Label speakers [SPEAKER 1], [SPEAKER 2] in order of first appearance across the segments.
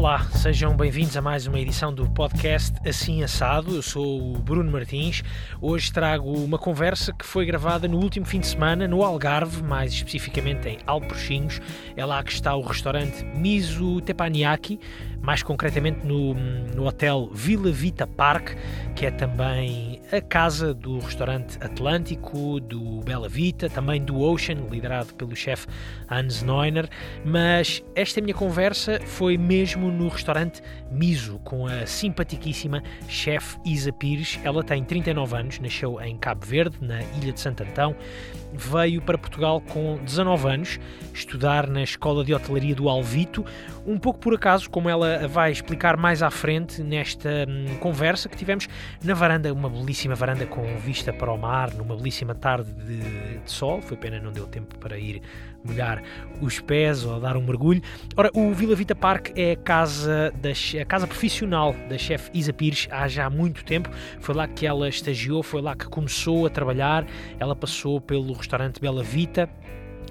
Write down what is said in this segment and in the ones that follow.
[SPEAKER 1] Olá, sejam bem-vindos a mais uma edição do podcast Assim Assado. Eu sou o Bruno Martins. Hoje trago uma conversa que foi gravada no último fim de semana no Algarve, mais especificamente em Alporchinhos. É lá que está o restaurante Miso Teppanyaki, mais concretamente no, no hotel Vila Vita Park, que é também a casa do restaurante Atlântico, do Bela Vita, também do Ocean, liderado pelo chefe Hans Neuner. Mas esta minha conversa foi mesmo no restaurante Miso, com a simpaticíssima chefe Isa Pires. Ela tem 39 anos, nasceu em Cabo Verde, na Ilha de Santo Antão veio para Portugal com 19 anos, estudar na Escola de Hotelaria do Alvito, um pouco por acaso, como ela vai explicar mais à frente nesta hum, conversa que tivemos na varanda, uma belíssima varanda com vista para o mar, numa belíssima tarde de, de sol. Foi pena não deu tempo para ir molhar os pés ou dar um mergulho. Ora, o Vila Vita Park é a casa, da, a casa profissional da chefe Isa Pires há já muito tempo. Foi lá que ela estagiou, foi lá que começou a trabalhar. Ela passou pelo restaurante Bela Vita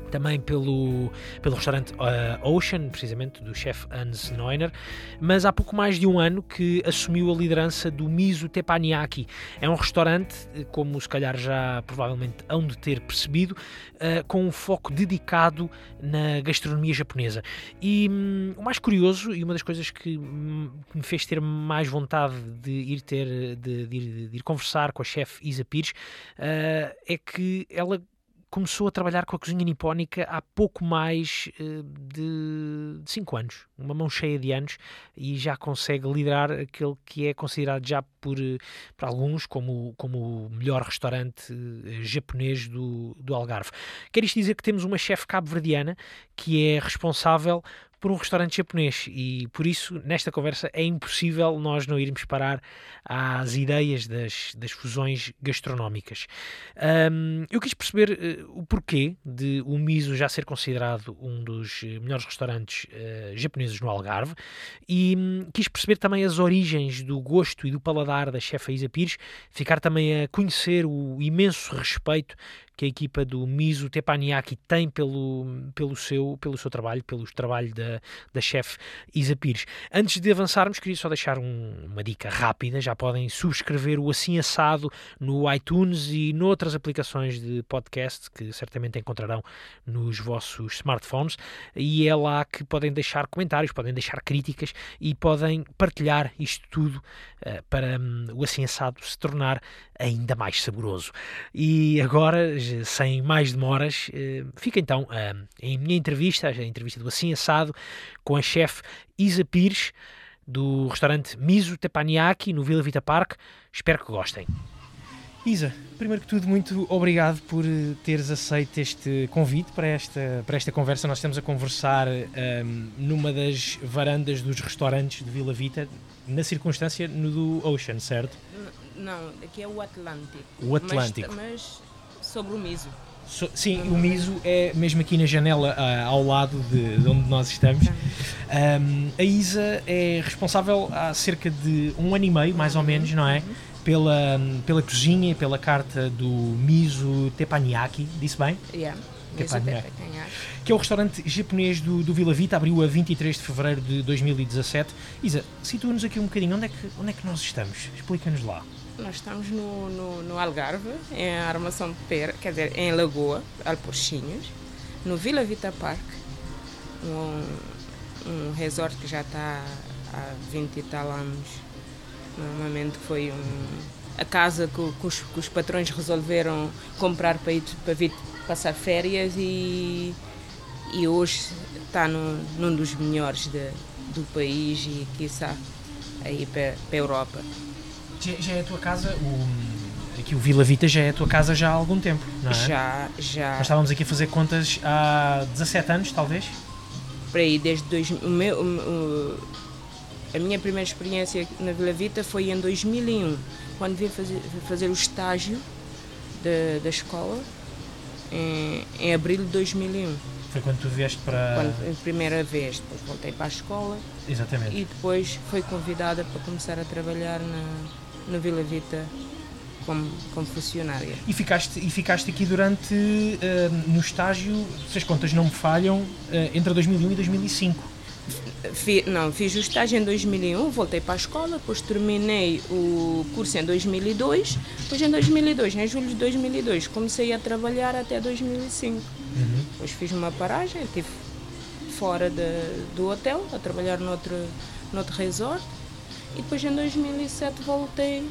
[SPEAKER 1] também pelo, pelo restaurante uh, Ocean, precisamente do chefe Hans Neuner, mas há pouco mais de um ano que assumiu a liderança do Miso Teppanyaki. É um restaurante, como se calhar já provavelmente hão de ter percebido, uh, com um foco dedicado na gastronomia japonesa. E um, o mais curioso, e uma das coisas que me fez ter mais vontade de ir ter, de, de ir, de ir conversar com a chefe Isa Pires, uh, é que ela começou a trabalhar com a cozinha nipónica há pouco mais uh, de 5 anos, uma mão cheia de anos, e já consegue liderar aquele que é considerado já por, uh, por alguns como, como o melhor restaurante uh, japonês do, do Algarve. Quer isto dizer que temos uma chefe cabo-verdiana que é responsável por um restaurante japonês. E por isso nesta conversa é impossível nós não irmos parar às ideias das, das fusões gastronómicas. Um, eu quis perceber uh, o porquê de o Miso já ser considerado um dos eh, melhores restaurantes uh, japoneses no Algarve. E um, quis perceber também as origens do gosto e do paladar da chefa Isa Pires, ficar também a conhecer o imenso respeito que a equipa do Miso Teppanyaki tem pelo, pelo, seu, pelo seu trabalho, pelo trabalho da, da chefe Isa Pires. Antes de avançarmos, queria só deixar um, uma dica rápida. Já podem subscrever o Assim Assado no iTunes e noutras aplicações de podcast que certamente encontrarão nos vossos smartphones. E é lá que podem deixar comentários, podem deixar críticas e podem partilhar isto tudo uh, para um, o Assim Assado se tornar ainda mais saboroso. E agora sem mais demoras, eh, fica então eh, em minha entrevista, a entrevista do Assim Assado, com a chefe Isa Pires, do restaurante Miso Teppanyaki, no Vila Vita Park. Espero que gostem. Isa, primeiro que tudo, muito obrigado por eh, teres aceito este convite para esta, para esta conversa. Nós estamos a conversar um, numa das varandas dos restaurantes de Vila Vita, na circunstância no do Ocean, certo?
[SPEAKER 2] Não, aqui é o Atlântico.
[SPEAKER 1] O Atlântico.
[SPEAKER 2] Mas, mas sobre o miso.
[SPEAKER 1] So, sim, o miso é mesmo aqui na janela uh, ao lado de, de, onde nós estamos. Um, a Isa é responsável há cerca de um ano e meio, mais ou menos, não é? Pela, pela cozinha e pela carta do Miso Teppanyaki, disse bem?
[SPEAKER 2] Yeah.
[SPEAKER 1] Teppanyaki. Que é o restaurante japonês do, do Vila Vita, abriu a 23 de fevereiro de 2017. Isa, situa-nos aqui um bocadinho, onde é que, onde é que nós estamos? Explica-nos lá.
[SPEAKER 2] Nós estamos no, no, no, Algarve, em Armação Pera, quer dizer, em Lagoa, Alporchinhos, no Vila Vita Park, um, um resort que já está há 20 e tal anos. Normalmente foi um, a casa que, que, os, que, os, patrões resolveram comprar para, ir, para vir passar férias e, e hoje está no, num dos melhores de, do país e, quiçá, aí para, para a Europa.
[SPEAKER 1] Já, já é a tua casa, o, aqui o Vila Vita já é a tua casa já há algum tempo, não é?
[SPEAKER 2] Já, já.
[SPEAKER 1] Nós estávamos aqui a fazer contas há 17 anos, talvez?
[SPEAKER 2] Para aí, desde dois, o meu, o, a minha primeira experiência na Vila Vita foi em 2001, quando vim fazer, fazer o estágio de, da escola, em, em abril de 2001.
[SPEAKER 1] Foi quando tu vieste para.
[SPEAKER 2] Quando, a primeira vez, depois voltei para a escola.
[SPEAKER 1] Exatamente.
[SPEAKER 2] E depois fui convidada para começar a trabalhar na, no Vila Vita como, como funcionária.
[SPEAKER 1] E ficaste, e ficaste aqui durante, uh, no estágio, se as contas não me falham, uh, entre 2001 e 2005.
[SPEAKER 2] Fi, não, fiz o estágio em 2001, voltei para a escola, depois terminei o curso em 2002, depois em 2002, em julho de 2002, comecei a trabalhar até 2005. Uhum. Depois fiz uma paragem, estive fora de, do hotel, a trabalhar noutro, noutro resort, e depois em 2007 voltei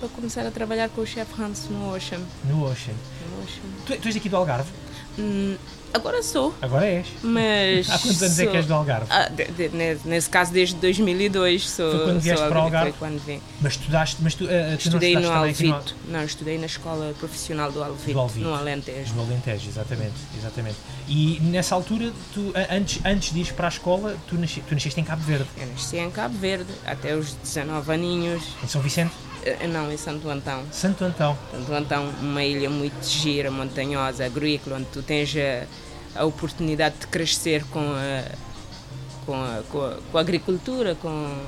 [SPEAKER 2] para começar a trabalhar com o chefe Hans no Ocean.
[SPEAKER 1] No Ocean. No Ocean. Tu, tu és aqui do Algarve?
[SPEAKER 2] Hum, Agora sou.
[SPEAKER 1] Agora és.
[SPEAKER 2] Mas.
[SPEAKER 1] Há quantos anos sou, é que és do Algarve?
[SPEAKER 2] Ah, de, de, nesse caso, desde 2002 sou.
[SPEAKER 1] Foi quando vieste para o Algarve?
[SPEAKER 2] Foi quando vim.
[SPEAKER 1] Mas estudaste. Mas tu, uh, tu
[SPEAKER 2] estudei
[SPEAKER 1] no
[SPEAKER 2] Alvito. No... Não, estudei na escola profissional do Alvito, do Alvito, no Alentejo.
[SPEAKER 1] No Alentejo, exatamente, exatamente. E nessa altura, tu, antes, antes de ir para a escola, tu, nasci, tu nasceste em Cabo Verde?
[SPEAKER 2] Eu nasci em Cabo Verde, até os 19 aninhos.
[SPEAKER 1] Em São Vicente?
[SPEAKER 2] Eh, não, em Santo Antão.
[SPEAKER 1] Santo Antão.
[SPEAKER 2] Santo Antão, uma ilha muito gira, montanhosa, agrícola, onde tu tens a a oportunidade de crescer com a, com a, com a, com a agricultura, com,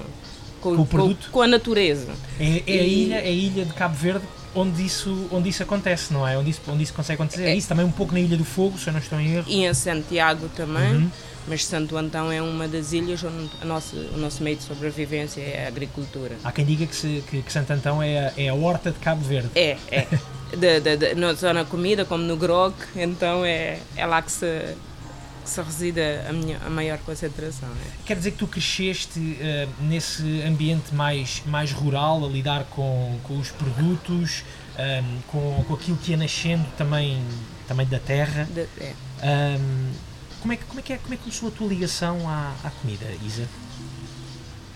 [SPEAKER 1] com, o produto?
[SPEAKER 2] com, a natureza.
[SPEAKER 1] É, é, e... a ilha, é a ilha de Cabo Verde onde isso, onde isso acontece, não é? Onde isso, onde isso consegue acontecer. É, é isso também um pouco na Ilha do Fogo, se eu não estou em erro.
[SPEAKER 2] E em Santiago também. Uhum. Mas Santo Antão é uma das ilhas onde a nossa, o nosso meio de sobrevivência é a agricultura.
[SPEAKER 1] Há quem diga que, se, que, que Santo Antão é a, é a horta de Cabo Verde.
[SPEAKER 2] É, é. de, de, de, não só na comida, como no grog, então é, é lá que se, que se reside a, minha, a maior concentração. É.
[SPEAKER 1] Quer dizer que tu cresceste uh, nesse ambiente mais, mais rural, a lidar com, com os produtos, um, ehm, com, com aquilo que ia nascendo também, também da terra.
[SPEAKER 2] De, é.
[SPEAKER 1] Um, ehm, como, é que, como, é que é, como é que começou a tua ligação à, à comida, Isa?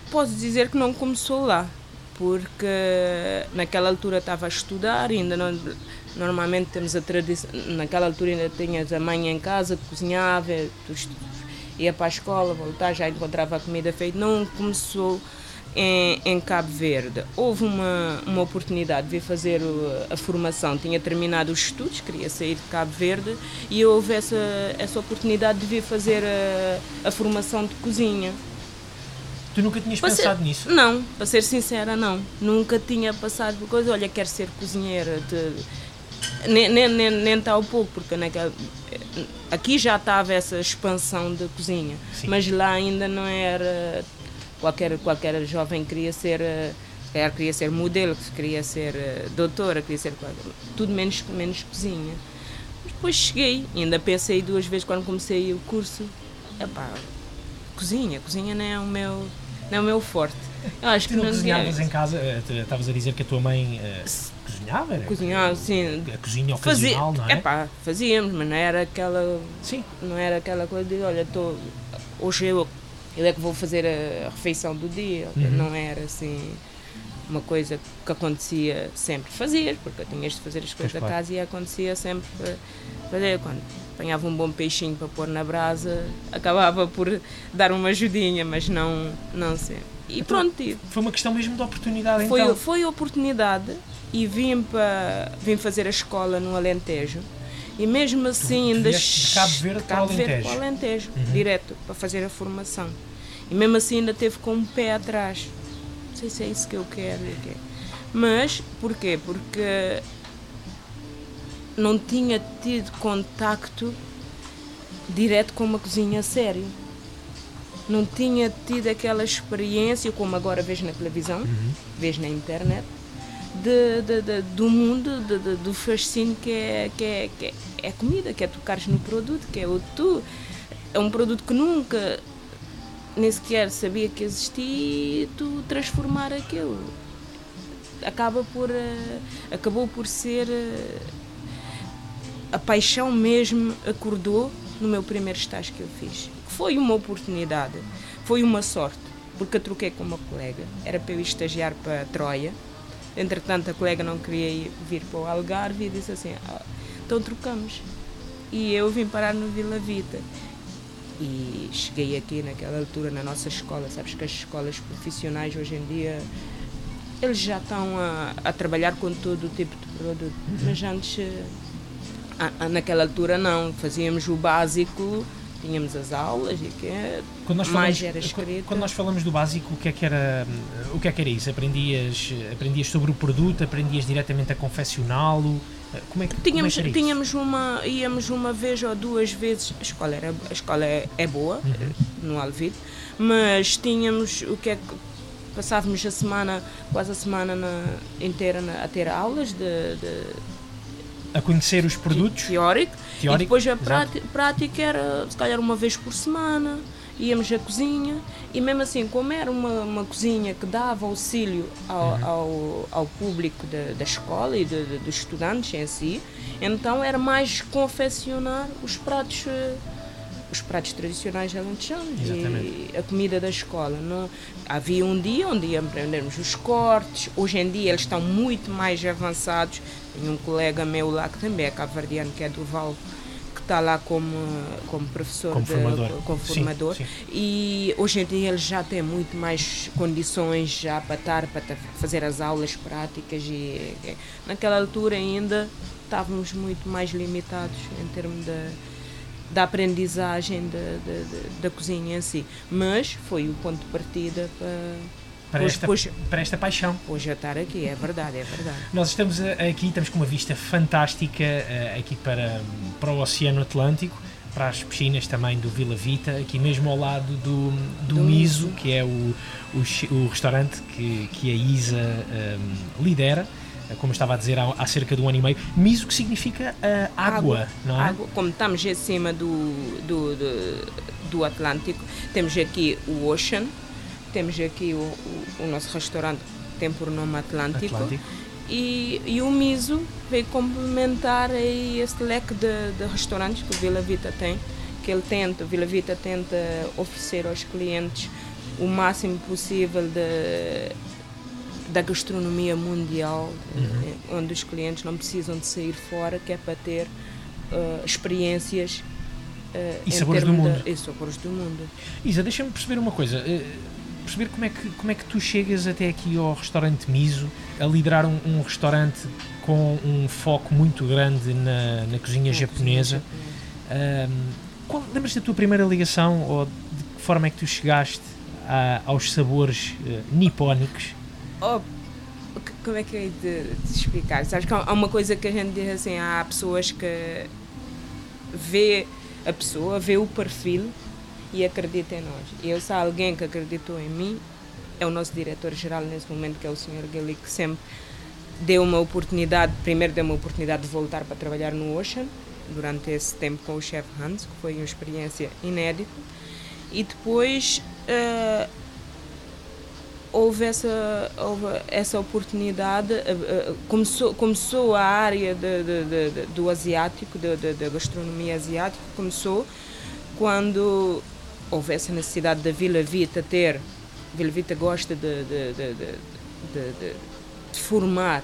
[SPEAKER 2] Posso dizer que não começou lá porque naquela altura estava a estudar, ainda não, normalmente temos a tradição, naquela altura ainda tinhas a mãe em casa que cozinhava, ia para a escola, voltar, já encontrava a comida feita, não começou em, em, Cabo Verde. Houve uma, uma oportunidade de vir fazer a formação, tinha terminado os estudos, queria sair de Cabo Verde e houve essa, essa oportunidade de vir fazer a, a formação de cozinha.
[SPEAKER 1] Tu nunca tinhas para pensado
[SPEAKER 2] ser,
[SPEAKER 1] nisso?
[SPEAKER 2] Não, para ser sincera, não. Nunca tinha passado por coisa, olha, quero ser cozinheira. De, nem, nem, nem, nem tal pouco, porque naquela, aqui já estava essa expansão da cozinha, Sim. mas lá ainda não era. Qualquer, qualquer jovem queria ser. Queria ser modelo, queria ser eh, doutora, queria ser. Tudo menos, menos cozinha. Mas depois cheguei, ainda pensei duas vezes quando comecei o curso. Epá, cozinha, cozinha não é o meu não é o meu forte.
[SPEAKER 1] Eu acho tu que não cozinhavas em casa, eh, estavas a dizer que a tua mãe uh, cozinhava? Era,
[SPEAKER 2] cozinhava, sim.
[SPEAKER 1] A cozinha ocasional, Fazia, não é?
[SPEAKER 2] Epá, fazíamos, mas não era aquela. Sim. Não era aquela coisa de, olha, tô, hoje eu, eu é que vou fazer a, refeição do dia. Uhum. Não era assim uma coisa que acontecia sempre. Fazias, porque tinhas de fazer as coisas pois da casa e acontecia sempre fazer. Quando apanhava um bom peixinho para pôr na brasa, acabava por dar uma ajudinha, mas não, não sempre. E então, pronto.
[SPEAKER 1] Foi uma questão mesmo de oportunidade,
[SPEAKER 2] foi,
[SPEAKER 1] então?
[SPEAKER 2] Foi oportunidade e vim, para, vim fazer a escola no Alentejo. E mesmo assim ainda...
[SPEAKER 1] De Cabo Verde para o Alentejo? Verde
[SPEAKER 2] para o Alentejo, uhum. direto, para fazer a formação. E mesmo assim ainda teve com um pé atrás. Não sei se é isso que eu quero. Mas, porquê? Porque não tinha tido contacto direto com uma cozinha séria. Não tinha tido aquela experiência, como agora vejo na televisão, uhum. vejo na internet, de, de, de do mundo, do fascínio que é, que, é, que é a comida, que é tocares no produto, que é o tu. É um produto que nunca nem sequer sabia que existia e tu transformar aquilo. Acaba por, uh, acabou por ser uh, a paixão mesmo acordou no meu primeiro estágio que eu fiz. Foi uma oportunidade, foi uma sorte, porque eu troquei com uma colega. Era para eu estagiar para Troia. Entretanto, a colega não queria vir para o Algarve e disse assim: ah, então trocamos. E eu vim parar no Vila Vita. E cheguei aqui naquela altura na nossa escola. Sabes que as escolas profissionais hoje em dia eles já estão a, a trabalhar com todo o tipo de produto. Mas antes naquela altura não, fazíamos o básico, tínhamos as aulas e que quando nós mais falamos, era escrito.
[SPEAKER 1] Quando nós falamos do básico, o que é que era, o que é que era isso? Aprendias, aprendias sobre o produto, aprendias diretamente a confeccioná-lo? Como é que
[SPEAKER 2] tínhamos,
[SPEAKER 1] como é que
[SPEAKER 2] tínhamos uma íamos uma vez ou duas vezes a escola era a escola é, é boa uhum. no Alvide mas tínhamos o que é que passávamos a semana quase a semana na, inteira na, a ter aulas de, de
[SPEAKER 1] a conhecer os produtos?
[SPEAKER 2] teórico, teórico e depois a prática, prática era se calhar uma vez por semana íamos à cozinha e mesmo assim, como era uma, uma cozinha que dava auxílio ao, uhum. ao, ao, público da, da escola e de, de, dos estudantes em si, então era mais confeccionar os pratos eh, os pratos tradicionais alentejanos e a comida da escola. Não, havia um dia onde aprendemos os cortes, hoje em dia eles estão muito mais avançados. Tem um colega meu lá que também é cabo-verdiano, que é do Val, está lá como, como professor,
[SPEAKER 1] como formador,
[SPEAKER 2] de, como formador sim, sim. e hoje em dia ele já tem muito mais condições já para estar, para fazer as aulas práticas e naquela altura ainda estávamos muito mais limitados em termos de, da aprendizagem de, de, da cozinha em si, mas foi o ponto de partida para
[SPEAKER 1] para, esta, para esta paixão.
[SPEAKER 2] Hoje a estar aqui, é verdade, é verdade.
[SPEAKER 1] Nós estamos aqui, estamos com uma vista fantástica uh, aqui para, para o Oceano Atlântico, para as piscinas também do Vila Vita, aqui mesmo ao lado do, do, do Miso, que é o, o, o, restaurante que, que a Isa um, ehm, lidera eh, como eu estava a dizer há, há, cerca de um ano e meio, miso que significa uh, água, água, não é? Água.
[SPEAKER 2] Como estamos acima do, do, do, do Atlântico, temos aqui o Ocean, temos aqui o, o, o nosso restaurante que tem por nome Atlântico. Atlântico. E, e, o Miso veio complementar aí este leque de, de, restaurantes que o Vila Vita tem, que ele tenta, o Vila Vita tenta oferecer aos clientes o máximo possível de, da gastronomia mundial, uhum. Eh, onde os clientes não precisam de sair fora, que é para ter uh, experiências
[SPEAKER 1] uh, e sabores do mundo.
[SPEAKER 2] De, e sabores do mundo.
[SPEAKER 1] Isa, deixa-me perceber uma coisa. Uh perceber como é, que, como é que tu chegas até aqui ao restaurante Miso, a liderar um, um restaurante com um foco muito grande na, na cozinha japonesa. Um, lembras da tua primeira ligação ou de que forma é que tu chegaste a, aos sabores nipónicos?
[SPEAKER 2] Oh, como é que é de, explicar? Sabes que há uma coisa que a gente diz assim: há pessoas que vê a pessoa, vê o perfil e acredita em nós. E eu, se há alguém que acreditou em mim, é o nosso diretor-geral nesse momento, que é o Sr. Gilly, que sempre deu uma oportunidade, primeiro deu uma oportunidade de voltar para trabalhar no Ocean, durante esse tempo com o chef Hans, que foi uma experiência inédita, e depois uh, houve essa, houve essa oportunidade, uh, uh, começou, começou a área de, de, de, do asiático, da gastronomia asiática, começou quando houvesse a necessidade da Vila Vita ter, Vila Vita gosta de, de, formar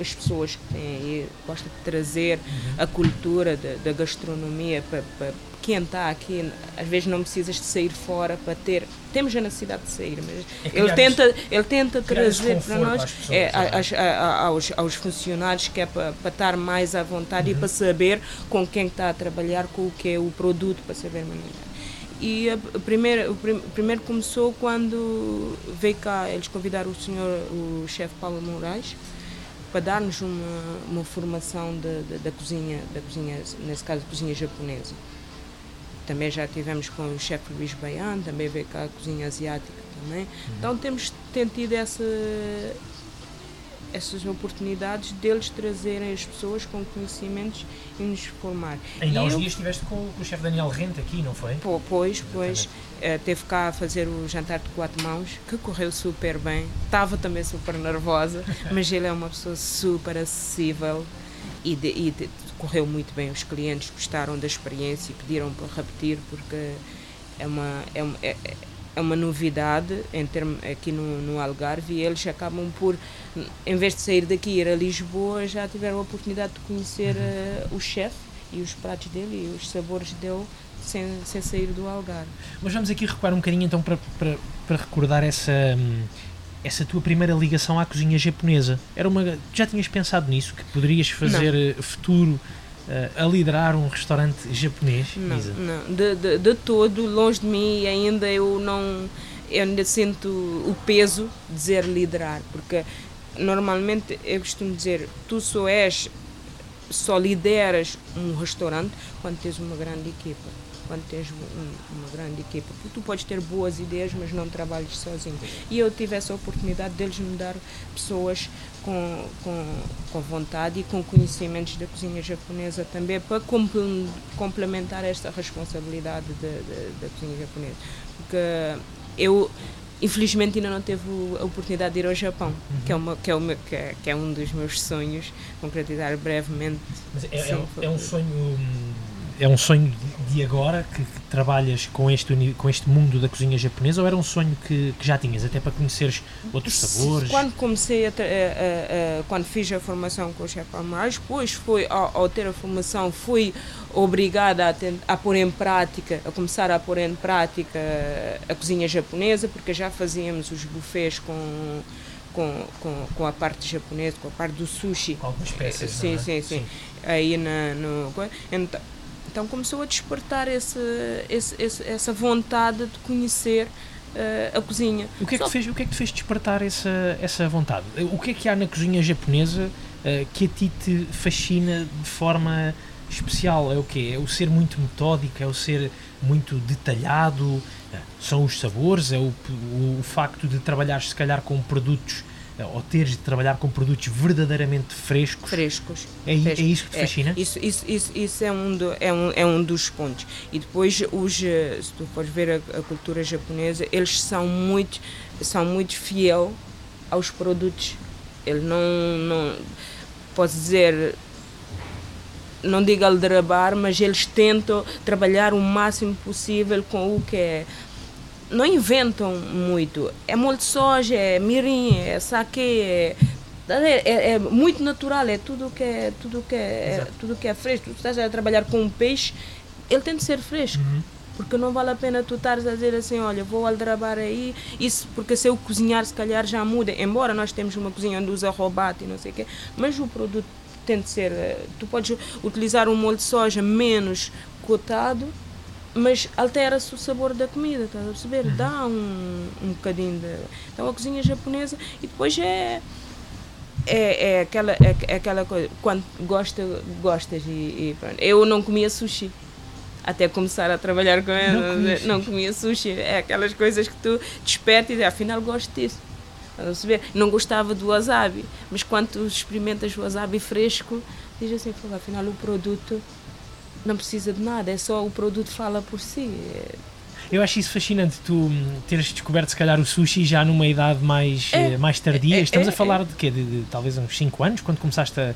[SPEAKER 2] as pessoas que têm aí, gosta de trazer a cultura da, gastronomia para quem está aqui, às vezes não precisas de sair fora para ter. Temos a necessidade de sair, mas é ele, tenta, ele tenta trazer para nós pessoas, é, é. A, aos, aos funcionários que é para, para estar mais à vontade uhum. e para saber com quem está a trabalhar, com o que é o produto, para saber manejar. E a, a primeira, o prim, primeiro começou quando veio cá, eles convidaram o senhor, o chefe Paulo Moraes, para dar-nos uma, uma formação de, de, da cozinha, da cozinha, nesse caso, cozinha japonesa. Também já tivemos com o chefe Luís Baian, também veio cá a cozinha asiática também. Uhum. Então temos, tido essa, essas oportunidades deles trazerem as pessoas com conhecimentos e nos formar.
[SPEAKER 1] Ainda há uns dias estiveste com, com, o chefe Daniel Rente aqui, não foi?
[SPEAKER 2] Pô, pois, pois. Uh, teve cá a fazer o jantar de quatro mãos, que correu super bem. Estava também super nervosa, mas ele é uma pessoa super acessível e, de, e de, correu muito bem. Os clientes gostaram da experiência e pediram para repetir, porque é uma. É, é, é uma novidade em termo, aqui no, no Algarve e eles acabam por, em vez de sair daqui e ir a Lisboa, já tiveram a oportunidade de conhecer uh, o chefe e os pratos dele e os sabores dele sem, sem sair do Algarve.
[SPEAKER 1] Mas vamos aqui recuar um bocadinho então para, para, para recordar essa, essa tua primeira ligação à cozinha japonesa. Era uma, já tinhas pensado nisso, que poderias fazer Não. Eh, futuro uh, a liderar um restaurante japonês?
[SPEAKER 2] Não, não de, de, de, todo, longe de mim ainda eu não eu ainda sinto o peso de dizer liderar, porque normalmente eu costumo dizer tu só és só lideras um restaurante quando tens uma grande equipa quando tens um, uma grande equipa. Porque tu podes ter boas ideias, mas não trabalhas sozinho. E eu tive essa oportunidade deles me dar pessoas com, com, com vontade e com conhecimentos da cozinha japonesa também para complementar esta responsabilidade da cozinha japonesa. Porque eu infelizmente ainda não teve a oportunidade de ir ao Japão, uhum. que, é uma, que, é uma, que, é, que é um dos meus sonhos, concretizar brevemente.
[SPEAKER 1] Mas é, é, um, é um sonho hum, é um sonho de agora que, que, trabalhas com este, com este mundo da cozinha japonesa ou era um sonho que, que já tinhas, até para conheceres outros sabores?
[SPEAKER 2] Quando comecei, a, a, a, quando fiz a formação com o chefe Palmares, depois foi, ao, ao, ter a formação, fui obrigada a, a pôr em prática, a começar a pôr em prática a cozinha japonesa, porque já fazíamos os buffets com com, com, com a parte japonesa, com a parte do sushi.
[SPEAKER 1] Com algumas peças,
[SPEAKER 2] sim,
[SPEAKER 1] é?
[SPEAKER 2] sim, sim, sim. Aí na, no, então, então começou a despertar esse, esse, esse, essa vontade de conhecer uh, a cozinha.
[SPEAKER 1] O que, é que fez, o que é que te fez despertar essa, essa vontade? O que é que há na cozinha japonesa uh, que a ti te fascina de forma especial? É o quê? É o ser muito metódico? É o ser muito detalhado? Eh, são os sabores? É o, o, o facto de trabalhar se calhar com produtos ou teres de trabalhar com produtos verdadeiramente frescos.
[SPEAKER 2] Frescos.
[SPEAKER 1] É, é isso que te fascina?
[SPEAKER 2] É, isso, isso, isso, isso é, um do, é, um, é um dos pontos. E depois, os, eh, se tu fores ver a, a cultura japonesa, eles são muito, são muito fiel aos produtos. Ele não, não posso dizer, não digo aldrabar, mas eles tentam trabalhar o máximo possível com o que é não inventam muito. É molho de soja, é mirim, é saque, é, é, é, muito natural, é tudo que é, tudo que é, é tudo que é fresco. Tu estás a trabalhar com um peixe, ele tem de ser fresco. Uhum. Porque não vale a pena tu estares a dizer assim, olha, vou aldrabar aí, isso porque se eu cozinhar se calhar já muda. Embora nós temos uma cozinha onde usa robate e não sei o quê, mas o produto tem de ser, eh, tu podes utilizar um molho de soja menos cotado mas altera-se o sabor da comida, estás a perceber? Dá um, um bocadinho de. Então a cozinha japonesa e depois é. É, é, aquela, é, é aquela coisa, quando gosta, gostas e, e pronto. Eu não comia sushi até começar a trabalhar com ela. Não, não, comia sushi. É aquelas coisas que tu despertas e dizes, afinal gosto disso. Não gostava do wasabi, mas quando tu experimentas o wasabi fresco, diz assim, afinal o produto não precisa de nada, é só o produto fala por si.
[SPEAKER 1] Eu acho isso fascinante, tu hum, teres descoberto se calhar o sushi já numa idade mais, é, eh, mais tardia. É, Estamos é, a falar é. de quê? De, de, talvez uns 5 anos, quando começaste a,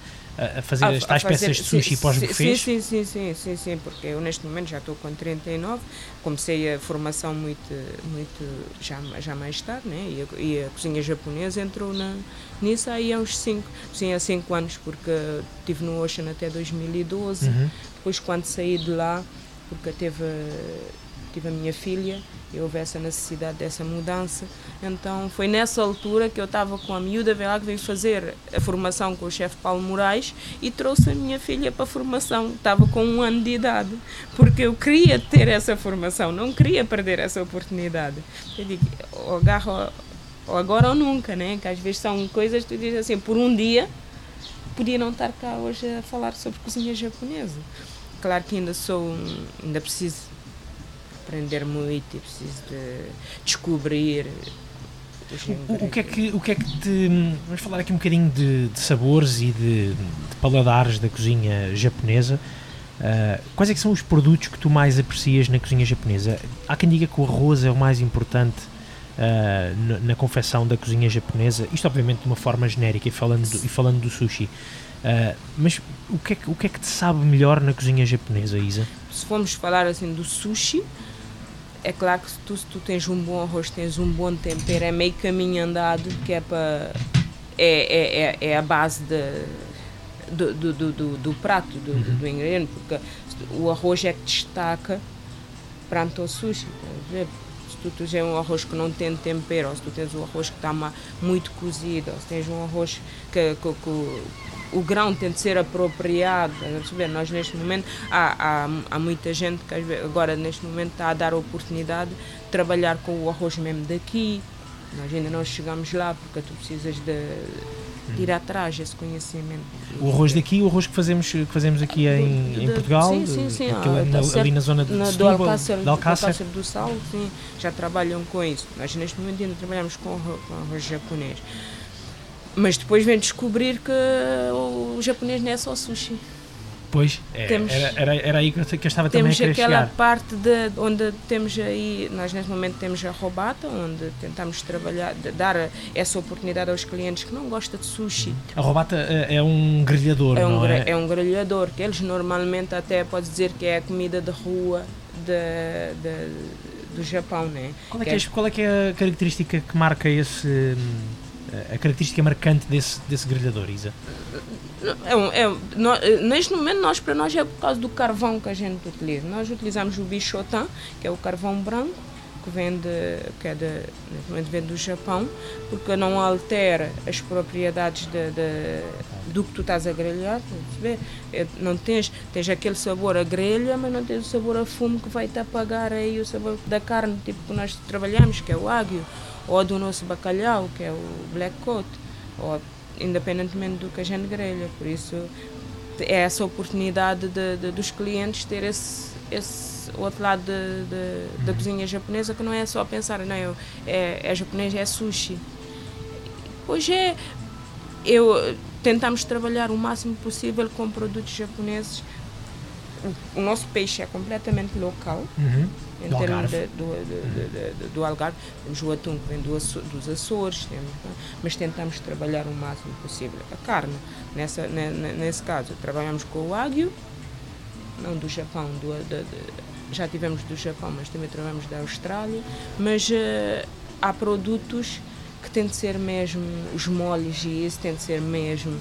[SPEAKER 1] a fazer a, as tais fazer, peças de sushi pós-buffets?
[SPEAKER 2] Sim, sim, sim, sim, sim, porque eu neste momento já estou com 39, comecei a formação muito, muito já, já mais tarde, né? e, a, e a cozinha japonesa entrou na, nisso aí há uns 5, sim, há 5 anos, porque estive no Ocean até 2012, uhum. Depois quando saí de lá, porque teve tive a minha filha e houve essa necessidade dessa mudança. Então foi nessa altura que eu estava com a miúda lá que veio fazer a formação com o chefe Paulo Moraes e trouxe a minha filha para a formação. Estava com um ano de idade, porque eu queria ter essa formação, não queria perder essa oportunidade. Eu digo, ou agarro ou agora ou nunca, né? Que às vezes são coisas que tu dizes assim, por um dia podia não estar cá hoje a falar sobre cozinha japonesa. Claro que ainda sou, ainda preciso aprender muito e preciso de descobrir.
[SPEAKER 1] O, o, que é que, o que é que te. Vamos falar aqui um bocadinho de, de sabores e de, de, paladares da cozinha japonesa. Uh, quais é que são os produtos que tu mais aprecias na cozinha japonesa? Há quem diga que o arroz é o mais importante uh, na, na confecção da cozinha japonesa. Isto, obviamente, de uma forma genérica e falando do, e falando do sushi. Uh, mas o que, é que, o que é que te sabe melhor na cozinha japonesa, Isa?
[SPEAKER 2] Se formos falar assim do sushi, é claro que se tu, se tu tens um bom arroz, tens um bom tempero, é meio caminho andado, que é para. É, é, é, é a base de, do, do, do, do prato, do, uhum. do, ingrediente, porque o arroz é que destaca perante o sushi. Se tu tens um arroz que não tem tempero, ou se tu tens um arroz que está muito cozido, ou se tens um arroz que, que, que o grão tem de ser apropriado. Nós neste momento há, há, há muita gente que agora neste momento está a dar a oportunidade de trabalhar com o arroz mesmo daqui. Nós ainda não chegamos lá porque tu precisas de ir atrás desse conhecimento.
[SPEAKER 1] O arroz daqui, o arroz que fazemos, que fazemos aqui em,
[SPEAKER 2] De-
[SPEAKER 1] em Portugal,
[SPEAKER 2] sim, sim, sim, ah,
[SPEAKER 1] na-
[SPEAKER 2] tá certo.
[SPEAKER 1] ali na zona de
[SPEAKER 2] Na, do
[SPEAKER 1] Setúbal,
[SPEAKER 2] Alcácer, do
[SPEAKER 1] Alcácer.
[SPEAKER 2] Do Sal, sim, já trabalham com isso. Nós neste momento ainda trabalhamos com com arroz japonês. Mas depois vem descobrir que o japonês não é só sushi.
[SPEAKER 1] Pois, é,
[SPEAKER 2] Temos-
[SPEAKER 1] era, era, era aí que eu, que eu estava também a
[SPEAKER 2] Temos
[SPEAKER 1] querer
[SPEAKER 2] aquela
[SPEAKER 1] chegar.
[SPEAKER 2] parte de, onde temos aí, nós neste momento temos a robata, onde tentamos trabalhar, de- dar essa oportunidade aos clientes que não gostam de sushi.
[SPEAKER 1] A robata é, é um grelhador,
[SPEAKER 2] É um,
[SPEAKER 1] não é?
[SPEAKER 2] é um grelhador, que eles normalmente até pode dizer que é a comida de rua de, de- do Japão, né?
[SPEAKER 1] Qual é, que é, qual é que é a característica que marca esse... A característica marcante desse, desse grelhador, Isa?
[SPEAKER 2] É um, é, um- nó- neste momento, nós, para nós é por causa do carvão que a gente utiliza. Nós utilizamos o bichotan, que é o carvão branco, que vem, de, que é de, vem do Japão, porque não altera as propriedades de, de- do que tu estás a grelhar. É, Não tens, tens aquele sabor a grelha, mas não tens o sabor a fumo que vai-te apagar aí o sabor da carne, tipo que nós trabalhamos, que é o águio, ou do nosso bacalhau, que é o black coat, ou independentemente do que a gente grelha. Por isso é essa oportunidade de, de- dos clientes ter esse, esse outro lado de- da cozinha japonesa que não é só pensar, não, eu, é, é japonês, é sushi. Hoje é. Eu, tentamos trabalhar o máximo possível com produtos japoneses. O, o nosso peixe é completamente local
[SPEAKER 1] Uhum.
[SPEAKER 2] Em
[SPEAKER 1] Do
[SPEAKER 2] termos de- do, de- do Algarve. Temos o atum que vem do dos Açores, temos, mas tentamos trabalhar o máximo possível. A carne, nessa, ne- ne- nesse caso, trabalhamos com o Wagyu, não do Japão, do, de- já tivemos do Japão, mas também trabalhamos da Austrália, mas eh, há produtos que têm de ser mesmo, os molhos e isso tem de ser mesmo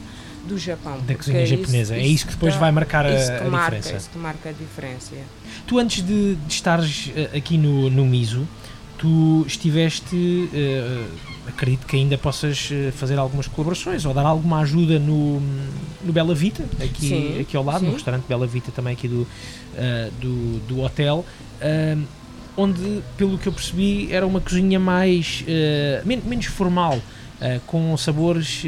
[SPEAKER 2] do Japão.
[SPEAKER 1] Da cozinha japonesa. É isso que depois
[SPEAKER 2] dá-
[SPEAKER 1] vai marcar a-
[SPEAKER 2] isso que
[SPEAKER 1] a
[SPEAKER 2] marca,
[SPEAKER 1] diferença.
[SPEAKER 2] Isso que marca a diferença. é.
[SPEAKER 1] Tu antes de, de estares eh, aqui no, no Miso, tu estiveste, eh, acredito que ainda possas eh, fazer algumas colaborações ou dar alguma ajuda no, no Bela Vita, aqui,
[SPEAKER 2] Sim,
[SPEAKER 1] aqui ao lado, no
[SPEAKER 2] sim.
[SPEAKER 1] restaurante Bela Vita também aqui do, eh, do, do hotel, eh, onde, pelo que eu percebi, era uma cozinha mais, men- menos formal, com sabores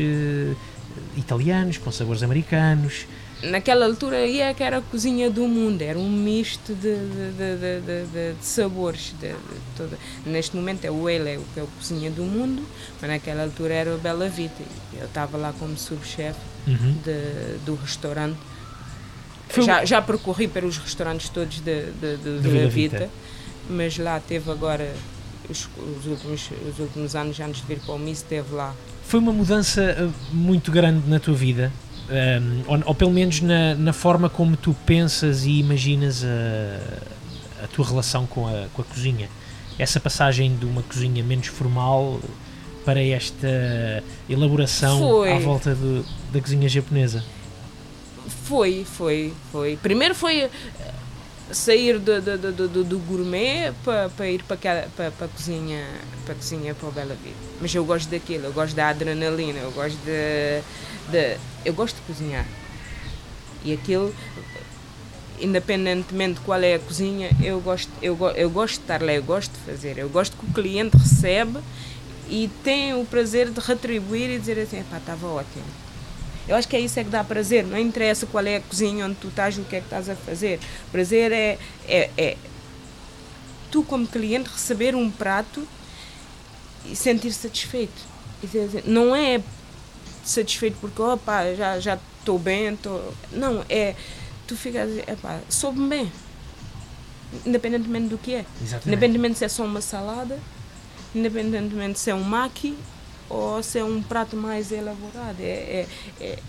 [SPEAKER 1] italianos, com sabores americanos,
[SPEAKER 2] Naquela altura aí é que era a cozinha do mundo, era um misto de, de, de, de- de- de- de sabores. de- de toda- Neste momento é o Ele, o que é a cozinha do mundo, mas naquela altura era o Bela Vita. Eu estava lá como subchefe
[SPEAKER 1] Uhum.
[SPEAKER 2] do restaurante.
[SPEAKER 1] Foi
[SPEAKER 2] Já, já percorri pelos restaurantes todos de, de, de Vila Vita,
[SPEAKER 1] Vita.
[SPEAKER 2] mas lá teve agora, os, os, últimos, os últimos anos antes de vir para o MIS, esteve lá.
[SPEAKER 1] Foi uma mudança eh, muito grande na tua vida, ehm, ou, ou pelo menos na, na forma como tu pensas e imaginas a, a tua relação com a, com a cozinha. Essa passagem de uma cozinha menos formal para esta elaboração
[SPEAKER 2] Foi.
[SPEAKER 1] à volta do- da cozinha japonesa.
[SPEAKER 2] Foi, foi, foi. Primeiro foi sair do, do, do, do, do gourmet para ir para para a cozinha para cozinha para o Bela Vida. Mas eu gosto daquilo, eu gosto da adrenalina, eu gosto de, de eu gosto de cozinhar. E aquilo independentemente de qual é a cozinha, eu gosto, eu, eu gosto de estar lá, eu gosto de fazer, eu gosto que o cliente recebe e tem o prazer de retribuir e dizer assim, pá, estava ótimo. Eu acho que é isso é que dá prazer, não interessa qual é a cozinha onde tu estás, o que é que estás a fazer. Prazer é, é, é tu como cliente receber um prato e sentir satisfeito. Não é satisfeito porque, opa, já já estou bem, tô... não, é tu ficas a dizer, epá, soube bem. Independentemente do que é. Independentemente se é só uma salada, independentemente se é um maqui ou se é um prato mais elaborado. É, é, é,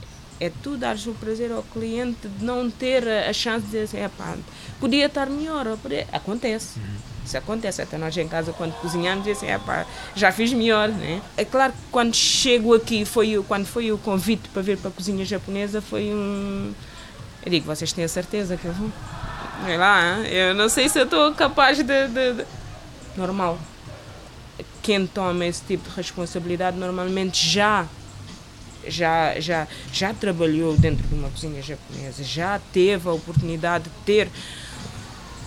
[SPEAKER 2] é tu dares o prazer ao cliente de não ter a chance de dizer assim, "Epá, podia estar melhor. podia-" Acontece. Isso acontece. Até nós em casa, quando cozinhamos, dizem assim, "Epá, já fiz melhor. Né? É claro que quando chego aqui, foi, quando foi o convite para vir para a cozinha japonesa, foi um. Eu digo, vocês têm a certeza que eu vou? Sei lá, hein? eu não sei se eu estou capaz de, de- de- Normal. Quem toma esse tipo de responsabilidade normalmente já já, já, já trabalhou dentro de uma cozinha japonesa, já teve a oportunidade de ter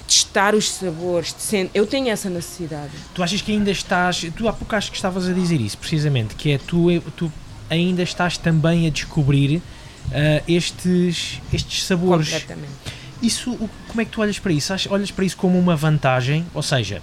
[SPEAKER 2] testar os sabores. Eu tenho essa necessidade.
[SPEAKER 1] Tu achas que ainda estás. Tu há pouco acho que estavas a dizer isso, precisamente, que é tu, tu ainda estás também a descobrir uh, estes, estes sabores.
[SPEAKER 2] Completamente.
[SPEAKER 1] Isso, como é que tu olhas para isso? Olhas para isso como uma vantagem? Ou seja,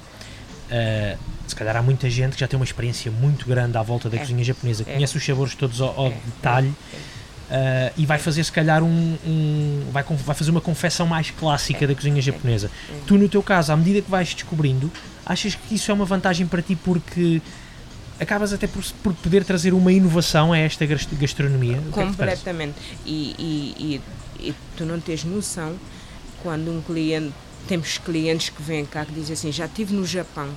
[SPEAKER 1] uh, se calhar há muita gente que já tem uma experiência muito grande à volta da
[SPEAKER 2] É.
[SPEAKER 1] cozinha japonesa,
[SPEAKER 2] É.
[SPEAKER 1] conhece os sabores todos ao, ao
[SPEAKER 2] É.
[SPEAKER 1] detalhe. Uh, e vai fazer se calhar um, um- vai, vai fazer uma confecção mais clássica da cozinha japonesa.
[SPEAKER 2] É.
[SPEAKER 1] Tu no teu caso, à medida que vais descobrindo, achas que isso é uma vantagem para ti porque acabas até por, por poder trazer uma inovação a esta gas- gastronomia? Que é?
[SPEAKER 2] Completamente. E, e, e, e tu não tens noção quando um cliente. Temos clientes que vêm cá que dizem assim: já estive no Japão,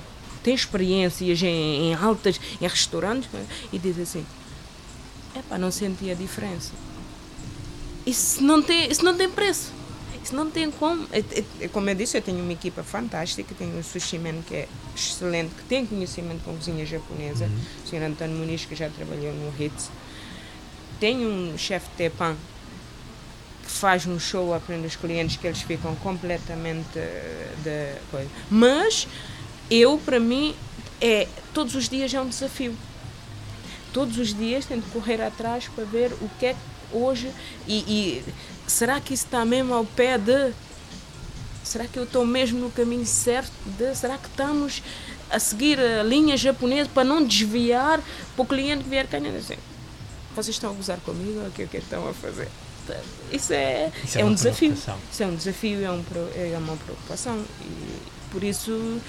[SPEAKER 2] tem experiências em, em altas, em restaurantes, né? e dizem assim: epá, não senti a diferença. Isso não tem, isso não tem preço. Isso não tem como. É- é- é como eu disse, eu tenho uma equipa fantástica, tenho um sushi man que é excelente, que tem conhecimento com cozinha japonesa, o Sr. António Muniz, que já trabalhou no Ritz. Tenho um chefe Tepan que faz um show, aprende os clientes que eles ficam completamente eh, da coisa. Mas eu, para mim, é todos os dias é um desafio. Todos os dias tenho de correr atrás para ver o que é que hoje e, e será que isso está mesmo ao pé de será que eu estou mesmo no caminho certo de será que estamos a seguir a linha japonesa para não desviar para o cliente que vier cá e dizer assim, vocês estão a gozar comigo ou o que é que estão a fazer? Isso é,
[SPEAKER 1] Isso
[SPEAKER 2] é,
[SPEAKER 1] uma
[SPEAKER 2] um desafio. isso é um desafio é, um, é uma preocupação. E por isso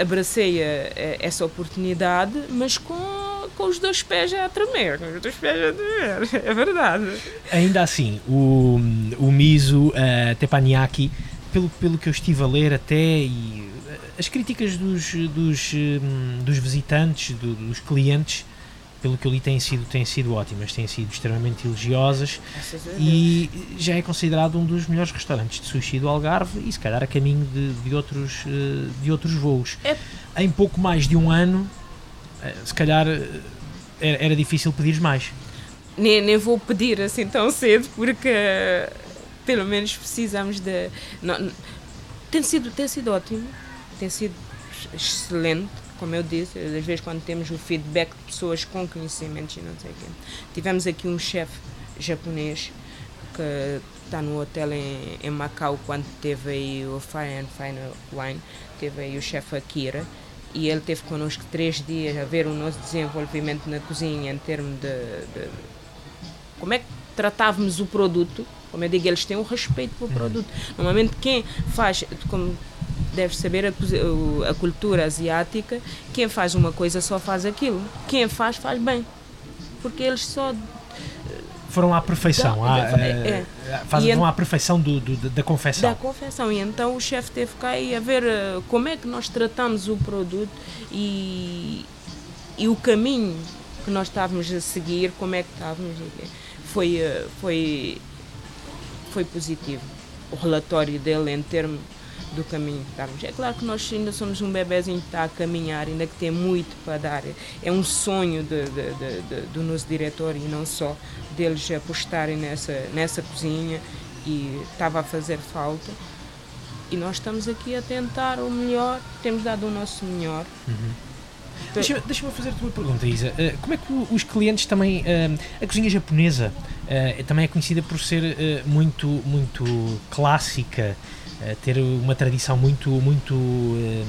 [SPEAKER 2] abracei a- a- essa oportunidade mas com, com os dois pés a tremer com os dois pés a tremer. É verdade.
[SPEAKER 1] Ainda assim, o, o miso uh, teppanyaki, pelo, pelo que eu estive a ler até, e uh, as críticas dos, dos, hum, dos visitantes, do- dos clientes, pelo que eu li, têm sido, têm sido ótimas, têm sido extremamente elogiosas e já é considerado um dos melhores restaurantes de sushi do Algarve e se calhar a caminho de, de, outros, uh, de outros voos.
[SPEAKER 2] É.
[SPEAKER 1] Em pouco mais de um ano, uh, se calhar uh, era, era difícil pedir mais.
[SPEAKER 2] nem, nem vou pedir assim tão cedo porque pelo menos precisamos de não- tem sido tem sido ótimo tem sido ex- excelente como eu disse às vezes quando temos o feedback de pessoas com conhecimentos e não sei o quê tivemos aqui um chefe japonês que está no hotel em, em Macau quando teve aí o Fire and Final Wine teve aí o chefe Akira e ele teve connosco três dias a ver o nosso desenvolvimento na cozinha em termos de, de como é que tratávamos o produto. Como eu digo, eles têm um respeito pelo produto. Normalmente, quem faz, como deves saber, a, a cultura asiática, quem faz uma coisa só faz aquilo. Quem faz, faz bem. Porque eles só.
[SPEAKER 1] foram à perfeição,
[SPEAKER 2] Da-
[SPEAKER 1] à,
[SPEAKER 2] da-
[SPEAKER 1] eh,
[SPEAKER 2] é. E
[SPEAKER 1] vão à perfeição do, do- da
[SPEAKER 2] da
[SPEAKER 1] confecção.
[SPEAKER 2] confecção. E então o chefe teve cá e a ver eh, como é que nós tratamos o produto e, e o caminho que nós estávamos a seguir, como é que estávamos. quê. Foi, eh, foi, foi positivo o relatório dele em termos do caminho que estávamos. É claro que nós ainda somos um bebezinho que está a caminhar, ainda que tem muito para dar. É um sonho de, de- de- de- do nosso diretor e não só deles apostarem nessa, nessa cozinha e estava a fazer falta. E nós estamos aqui a tentar o melhor, temos dado o nosso melhor.
[SPEAKER 1] Deixa- Deixa-me fazer-te uma pergunta, Isa. Eh, como é que os clientes também. eh, a cozinha japonesa eh, também é conhecida por ser muito, muito clássica, eh, ter uma tradição muito. muito eh,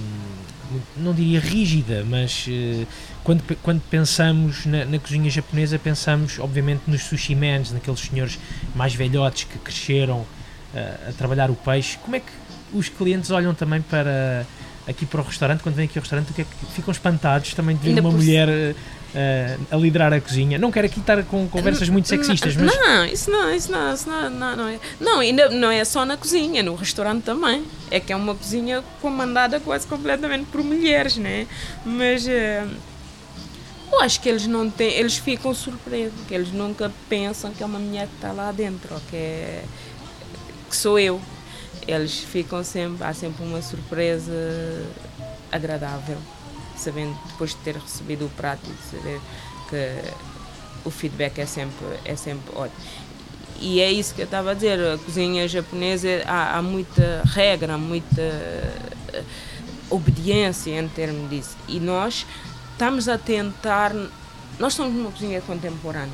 [SPEAKER 1] muito- não diria rígida, mas eh, quando, quando pensamos na, na cozinha japonesa, pensamos obviamente nos sushi mans, naqueles senhores mais velhotes que cresceram eh, a trabalhar o peixe. Como é que os clientes olham também para aqui para o restaurante, quando vêm aqui ao restaurante, o que é que ficam espantados também de ver uma mulher eh, a liderar a cozinha? Não quero aqui estar com conversas muito sexistas, mas
[SPEAKER 2] Não, isso não, isso não, isso não, não, não é. Não, ainda não é só na cozinha, no restaurante também. É que é uma cozinha comandada quase completamente por mulheres, né? Mas eh, eu acho que eles não têm, eles ficam surpresos, que eles nunca pensam que é uma mulher que está lá dentro, ou que é que sou eu. Eles ficam sempre, há sempre uma surpresa agradável, sabendo depois de ter recebido o prato e de saber que o feedback é sempre, é sempre ótimo. E é isso que eu estava a dizer, a cozinha japonesa há, há muita regra, muita eh, obediência em termos disso. E nós estamos a tentar nós somos uma cozinha contemporânea.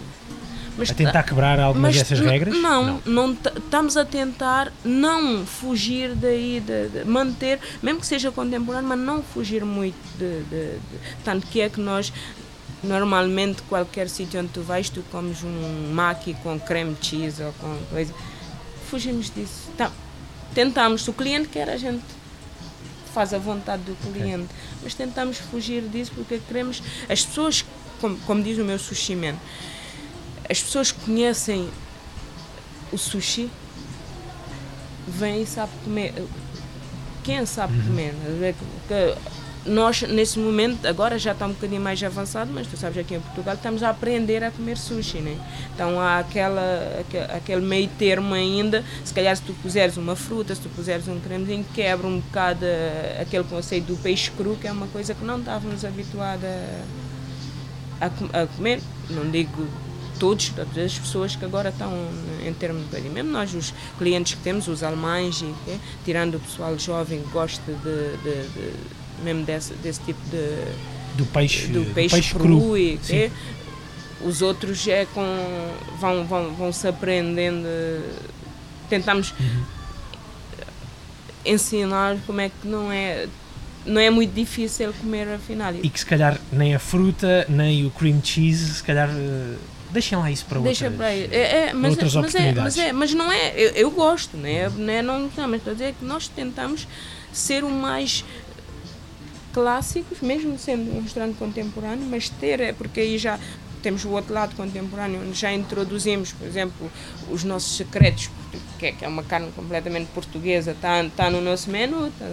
[SPEAKER 1] Mas a tentar quebrar algumas dessas regras?
[SPEAKER 2] Não, não, estamos a tentar não fugir daí, de, de, manter, mesmo que seja contemporâneo, mas não fugir muito de, de, Tanto que é que nós, normalmente, qualquer sítio onde tu vais, tu comes um maqui com creme cheese ou com coisa. Fugimos disso. Tá, tentamos, se o cliente quer, a gente faz a vontade do cliente. Okay. Mas tentamos fugir disso porque queremos. As pessoas, como, como diz o meu sushi man, as pessoas que conhecem o sushi vêm e sabem comer. Quem sabe uhum. comer? nós, nesse momento, agora já está um bocadinho mais avançado, mas tu sabes, aqui em Portugal estamos a aprender a comer sushi, né? Então há aquela, aquele meio termo ainda, se calhar se tu puseres uma fruta, se tu puseres um cremezinho, quebra um bocado aquele conceito do peixe cru, que é uma coisa que não estávamos habituados a, a comer. Não digo todos, todas as pessoas que agora estão em termos de bem. Mesmo nós, os clientes que temos, os alemães, e, é, tirando o pessoal jovem que gosta de, de, de mesmo desse, desse tipo de.
[SPEAKER 1] Do peixe,
[SPEAKER 2] do peixe, peixe cru. cru e, é, os outros é com, vão, vão, vão se aprendendo. Tentamos uhum. ensinar como é que não é não é muito difícil comer afinal.
[SPEAKER 1] E que se calhar nem a fruta, nem o cream cheese, se calhar uh, deixem lá isso para Deixa outras, para é, é, mas, outras mas
[SPEAKER 2] oportunidades. É, mas, é, mas não é, eu, eu gosto, né? né? não, não, mas estou a dizer que nós tentamos ser o mais clássicos, mesmo sendo um restaurante contemporâneo, mas ter, é porque aí já temos o outro lado contemporâneo, onde já introduzimos, por exemplo, os nossos secretos, que é, que é uma carne completamente portuguesa, está tá no nosso menu. Tá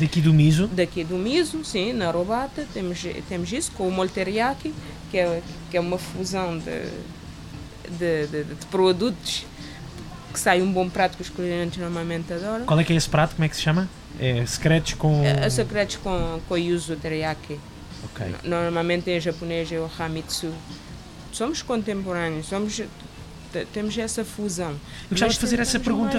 [SPEAKER 1] Daqui do miso?
[SPEAKER 2] Daqui do miso, sim, na robata, temos, temos isso, com o molho teriyaki, que é, que é uma fusão de, de, de, de produtos que sai um bom prato que os clientes normalmente adoram.
[SPEAKER 1] Qual é que é esse prato? Como é que se chama? É secretos com.
[SPEAKER 2] É, é secretos com, com yuzu teriyaki. Okay. Normalmente em japonês é o hamitsu. Somos contemporâneos, somos temos essa fusão. Eu
[SPEAKER 1] gostava de fazer essa pergunta.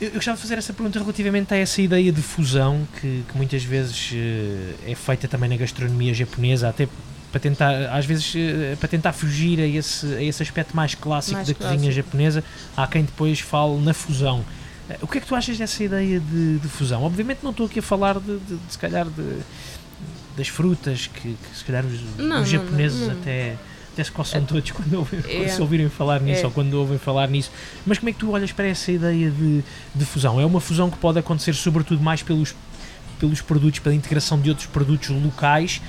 [SPEAKER 2] Eu,
[SPEAKER 1] gostava de fazer essa pergunta relativamente a essa ideia de fusão que, que muitas vezes uh, é feita também na gastronomia japonesa, até para tentar, às vezes, uh, para tentar fugir a esse, a esse aspecto mais clássico mais da clássico. cozinha japonesa. Há quem depois fale na fusão. Uh, o que é que tu achas dessa ideia de, de fusão? Obviamente não estou aqui a falar de, de, de se calhar de, das frutas que, que se calhar os, não, os japoneses não, não, até até se coçam todos quando, ouvem, é. se ouvirem falar nisso é. ou quando ouvem falar nisso. Mas como é que tu olhas para essa ideia de, de fusão? É uma fusão que pode acontecer sobretudo mais pelos, pelos produtos, pela integração de outros produtos locais,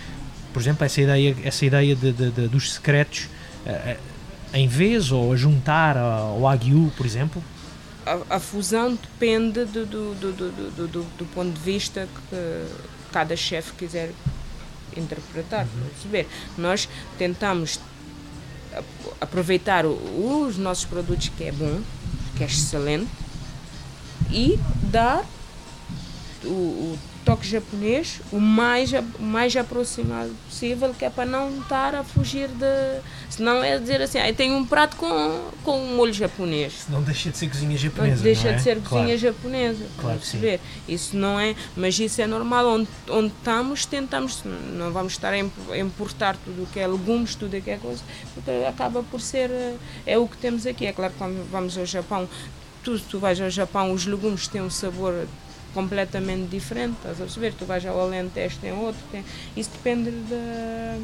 [SPEAKER 1] por exemplo, essa ideia, essa ideia de, de, de dos secretos uh, em vez ou a juntar ao Aguiu, por exemplo?
[SPEAKER 2] A, a, fusão depende do, do, do, do, do, do ponto de vista que cada chefe quiser interpretar, uhum. perceber. Nós tentamos aproveitar os nossos produtos que é bom, que é excelente, e dar o, o toque japonês o mais, o mais aproximado possível, que é para não estar a fugir de. Senão é dizer assim, ah, tem um prato com, com um molho japonês.
[SPEAKER 1] Não deixa de ser cozinha japonesa. Não
[SPEAKER 2] deixa
[SPEAKER 1] não é?
[SPEAKER 2] de ser cozinha japonesa.
[SPEAKER 1] Claro
[SPEAKER 2] perceber. Isso não é. Mas isso é normal. Onde, onde estamos, tentamos. Não vamos estar a importar tudo o que é legumes, tudo o que é coisa, porque acaba por ser. Eh, é o que temos aqui. É claro que quando vamos ao Japão, tu, tu vais ao Japão, os legumes têm um sabor completamente diferente, estás a perceber? Tu vais ao Alentejo, tem outro, tem... isso depende da.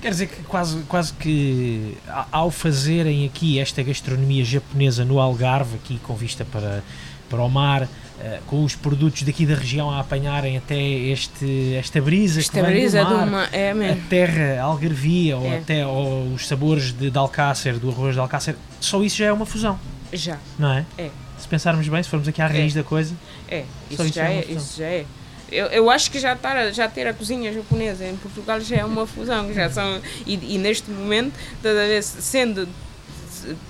[SPEAKER 1] Quer dizer que quase, quase que ao fazerem aqui esta gastronomia japonesa no Algarve, aqui com vista para, para o mar, Uh, com os produtos daqui da região a apanharem até este, esta brisa esta que brisa do mar,
[SPEAKER 2] é
[SPEAKER 1] a terra, a algarvia, é. ou até ou os sabores de, de alcácer, do arroz de alcácer, só isso já é uma fusão.
[SPEAKER 2] Já.
[SPEAKER 1] Não é?
[SPEAKER 2] É
[SPEAKER 1] se pensarmos bem, se formos aqui à raiz
[SPEAKER 2] é.
[SPEAKER 1] da coisa.
[SPEAKER 2] É, isso, já é, isso já é. Eu, eu acho que já, tá, já ter a cozinha japonesa em Portugal já é uma fusão, já são, e, e neste momento, toda vez, sendo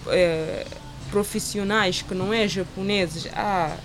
[SPEAKER 2] é, profissionais que não é japoneses a,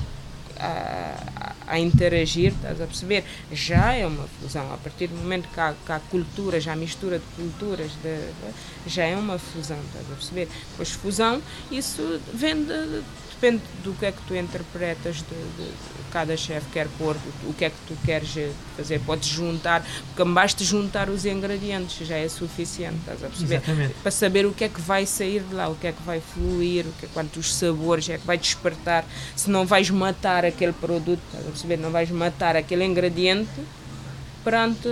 [SPEAKER 2] a, a, interagir, estás a perceber? Já é uma fusão. A partir do momento que há, que há cultura, já há mistura de culturas, de, de, já é uma fusão, estás a perceber? Pois fusão, isso vem de, depende do que é que tu interpretas de, de cada chefe quer pôr, o que é que tu queres fazer. Podes juntar, porque basta juntar os ingredientes, já é suficiente, estás a perceber?
[SPEAKER 1] Exatamente.
[SPEAKER 2] Para saber o que é que vai sair de lá, o que é que vai fluir, o que é, quantos sabores é que vai despertar, se não vais matar aquele produto, estás a perceber? Não vais matar aquele ingrediente perante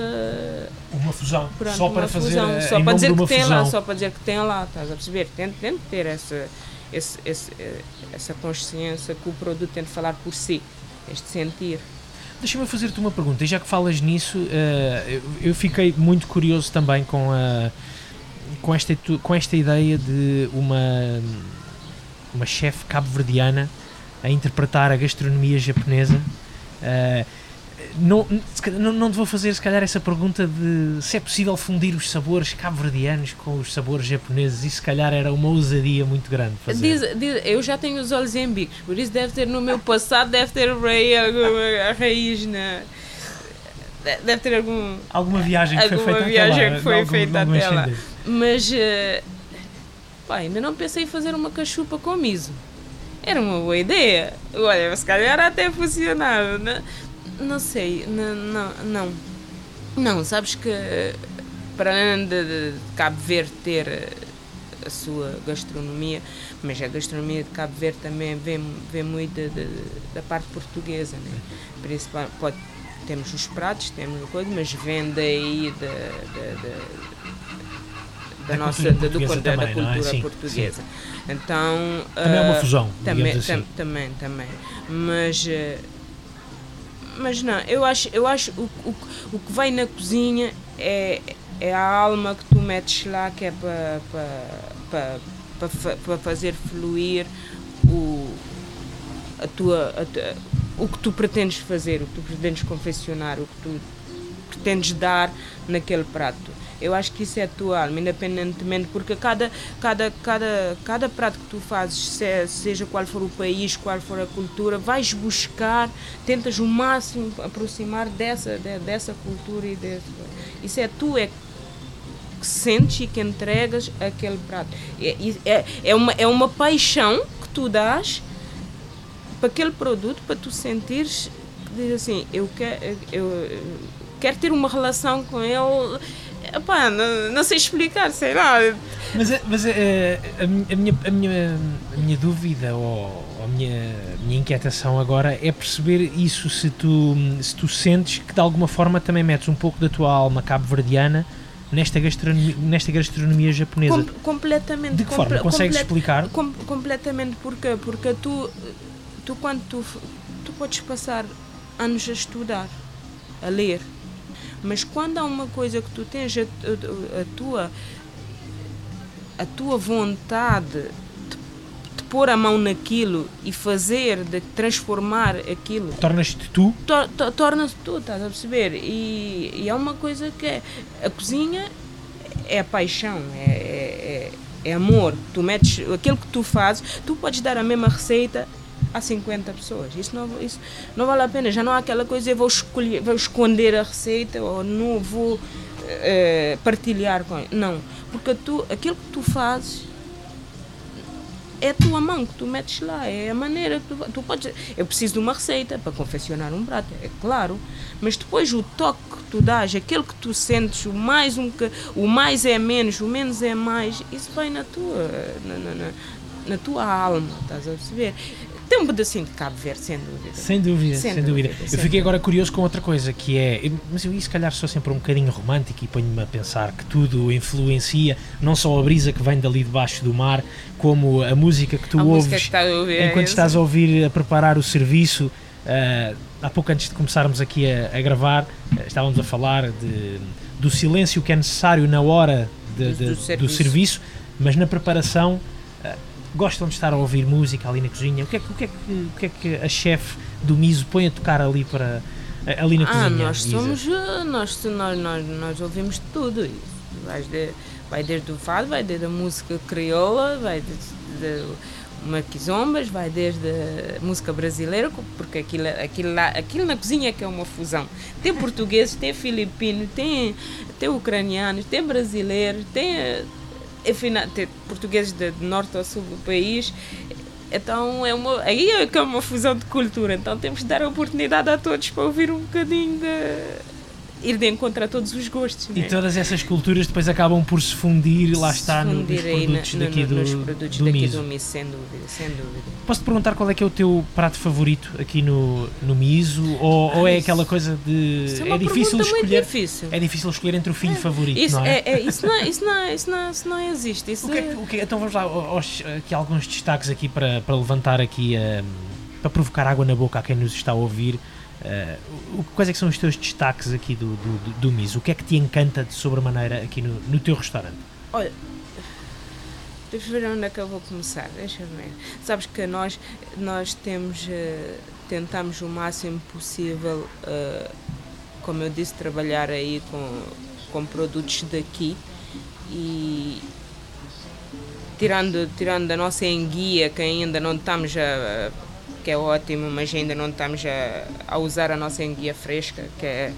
[SPEAKER 1] uma fusão
[SPEAKER 2] perante
[SPEAKER 1] só para
[SPEAKER 2] uma
[SPEAKER 1] fazer
[SPEAKER 2] fusão,
[SPEAKER 1] a,
[SPEAKER 2] só para dizer
[SPEAKER 1] de
[SPEAKER 2] que
[SPEAKER 1] uma
[SPEAKER 2] tem
[SPEAKER 1] fusão.
[SPEAKER 2] lá, só para dizer que tem lá, estás a perceber? Tem, tem de ter essa, esse, esse, eh, essa consciência que o produto tem de falar por si, este sentir.
[SPEAKER 1] Deixa-me fazer-te uma pergunta, e já que falas nisso, eh, eu, fiquei muito curioso também com, a, com, esta, com esta ideia de uma, uma chefe cabo-verdiana a interpretar a gastronomia japonesa. Não, não, não te vou fazer, se calhar, essa pergunta de se é possível fundir os sabores cabo-verdianos com os sabores japoneses. Isso, se calhar, era uma ousadia muito grande. Fazer.
[SPEAKER 2] Diz, diz- eu já tenho os olhos em bicos, por isso deve ter no meu passado, deve ter a raiz na. de- Deve ter algum.
[SPEAKER 1] Alguma viagem que foi
[SPEAKER 2] Alguma
[SPEAKER 1] feita
[SPEAKER 2] viagem
[SPEAKER 1] até lá,
[SPEAKER 2] que foi
[SPEAKER 1] algum-
[SPEAKER 2] feita
[SPEAKER 1] algum
[SPEAKER 2] até lá. Mas. eh, pá, ainda não pensei em fazer uma cachupa com miso. Era uma boa ideia. Olha, se calhar até funcionava. Não, não sei, não, não, não. Não, sabes que para além de, Cabo Verde ter eh, a sua gastronomia, mas a gastronomia de Cabo Verde também vem, vem muito de- de- da parte portuguesa, né? Principal, pode, temos os pratos, temos a coisa, mas vem daí da, da, da, da
[SPEAKER 1] Da
[SPEAKER 2] nossa
[SPEAKER 1] cultura
[SPEAKER 2] da, do-
[SPEAKER 1] portuguesa
[SPEAKER 2] da- da
[SPEAKER 1] também, não é?
[SPEAKER 2] cultura
[SPEAKER 1] Sim,
[SPEAKER 2] portuguesa. Então
[SPEAKER 1] Também é uma
[SPEAKER 2] ah,
[SPEAKER 1] fusão,
[SPEAKER 2] também,
[SPEAKER 1] digamos assim.
[SPEAKER 2] tam- também, também. Mas, eh, mas não, eu acho, eu acho o, o, o que vai na cozinha é, é a alma que tu metes lá que é para para para fa- para fazer fluir o a tua, a o que tu pretendes fazer, o que tu pretendes confeccionar, o que tu pretendes dar naquele prato. Eu acho que isso é a tua alma, independentemente, porque cada, cada, cada, cada prato que tu fazes, se- seja qual for o país, qual for a cultura, vais buscar, tentas o máximo aproximar dessa, de- dessa cultura e. Isso é tu, é que sentes e que entregas aquele prato. É, é, é, uma, é uma paixão que tu dás para aquele produto, para tu sentires diz assim, eu quero, eu quero ter uma relação com ele. Epá, não, não sei explicar, sei lá.
[SPEAKER 1] Mas, eh, mas eh, a, mi- a minha, a, minha, a minha dúvida ou a minha, a minha inquietação agora é perceber isso se tu, se tu sentes que de alguma forma também metes um pouco da tua alma cabo-verdiana nesta gastronomia, nesta gastronomia japonesa.
[SPEAKER 2] Com- completamente.
[SPEAKER 1] De que forma? Consegues
[SPEAKER 2] comple-
[SPEAKER 1] explicar?
[SPEAKER 2] Com- completamente porquê? Porque tu, tu quando tu, tu podes passar anos a estudar, a ler, mas quando há uma coisa que tu tens a, a- a tua a tua vontade de, de pôr a mão naquilo e fazer, de transformar aquilo,
[SPEAKER 1] Tornas-te tu
[SPEAKER 2] tor- tor- torna-se tu, estás a perceber? E, e é uma coisa que é, a cozinha é a paixão, é, é, é- é amor. Tu metes aquilo que tu fazes, tu podes dar a mesma receita a 50 pessoas. Isso não, isso não vale a pena. Já não há aquela coisa, eu vou, escolher, vou esconder a receita ou não vou eh, partilhar com. Não, porque tu, aquilo que tu fazes é a tua mão que tu metes lá, é a maneira que tu, tu podes. Eu preciso de uma receita para confeccionar um prato, é claro, mas depois o toque que tu dás, aquele que tu sentes, o mais um o mais é menos, o menos é mais, isso vai na tua, na, na, na- na tua alma, estás a perceber? Tem um pedacinho de Cabo Verde, sem dúvida.
[SPEAKER 1] Sem dúvida, sem,
[SPEAKER 2] Sem
[SPEAKER 1] dúvida.
[SPEAKER 2] dúvida,
[SPEAKER 1] Eu fiquei agora curioso com outra coisa que é. Mas eu, se calhar, sou sempre um bocadinho romântico e ponho-me a pensar que tudo influencia não só a brisa que vem dali debaixo do mar, como a música que tu
[SPEAKER 2] a
[SPEAKER 1] ouves
[SPEAKER 2] que está a ouvir, é
[SPEAKER 1] enquanto
[SPEAKER 2] essa.
[SPEAKER 1] estás a ouvir a preparar o serviço. ah, há pouco antes de começarmos aqui a, a gravar, ah, estávamos a falar de, do silêncio que é necessário na hora de-
[SPEAKER 2] Do-
[SPEAKER 1] de-
[SPEAKER 2] do
[SPEAKER 1] do,
[SPEAKER 2] serviço.
[SPEAKER 1] serviço, mas na preparação. Gostam de estar a ouvir música ali na cozinha? O que é que, o que, é que, o que, é que a chefe do Miso põe a tocar ali para ali na
[SPEAKER 2] Ah,
[SPEAKER 1] cozinha?
[SPEAKER 2] nós
[SPEAKER 1] Isa?
[SPEAKER 2] somos, uh, nós, nós, nós, nós ouvimos tudo. Vai, de, vai desde o fado, vai desde a música crioula, vai desde de uma quizombas, vai desde a música brasileira, porque aquilo, aquilo, lá, aquilo na cozinha é que é uma fusão. Tem portugueses, tem filipinos, tem, tem ucranianos, tem brasileiros, tem, enfim, tem portugueses de, de norte ao sul do país. Então é uma, aí é que é uma fusão de cultura. Então temos de dar a oportunidade a todos para ouvir um bocadinho de ir de encontro a todos os gostos.
[SPEAKER 1] E
[SPEAKER 2] né?
[SPEAKER 1] todas essas culturas depois acabam por se fundir, lá
[SPEAKER 2] Se
[SPEAKER 1] está, no, nos produtos
[SPEAKER 2] na- no-
[SPEAKER 1] daqui
[SPEAKER 2] no-
[SPEAKER 1] do,
[SPEAKER 2] nos produtos
[SPEAKER 1] do
[SPEAKER 2] daqui
[SPEAKER 1] miso.
[SPEAKER 2] do miso, sem dúvida, sem dúvida.
[SPEAKER 1] Posso-te perguntar qual é que é o teu prato favorito aqui no, no miso? Ou, ou é aquela coisa de...
[SPEAKER 2] É
[SPEAKER 1] É difícil escolher...
[SPEAKER 2] difícil.
[SPEAKER 1] É difícil escolher entre o filho favorito,
[SPEAKER 2] Isso,
[SPEAKER 1] não é?
[SPEAKER 2] é, é- isso, não, isso, não, isso, não, isso não existe. Isso
[SPEAKER 1] O que é o que é- então vamos lá, aos- aqui alguns destaques aqui para, para levantar aqui, hum, para provocar água na boca a quem nos está a ouvir. Uh, quais é que são os teus destaques aqui do, do, do, do miso? O que é que te encanta de sobremaneira aqui no, no teu restaurante?
[SPEAKER 2] Olha, deixa ver onde é que eu vou começar. Deixa ver. Sabes que nós, nós temos, eh, tentamos o máximo possível, eh, como eu disse, trabalhar aí com, com produtos daqui e tirando, tirando a nossa enguia, que ainda não estamos a. que é ótimo, mas ainda não estamos a, a usar a nossa enguia fresca, que é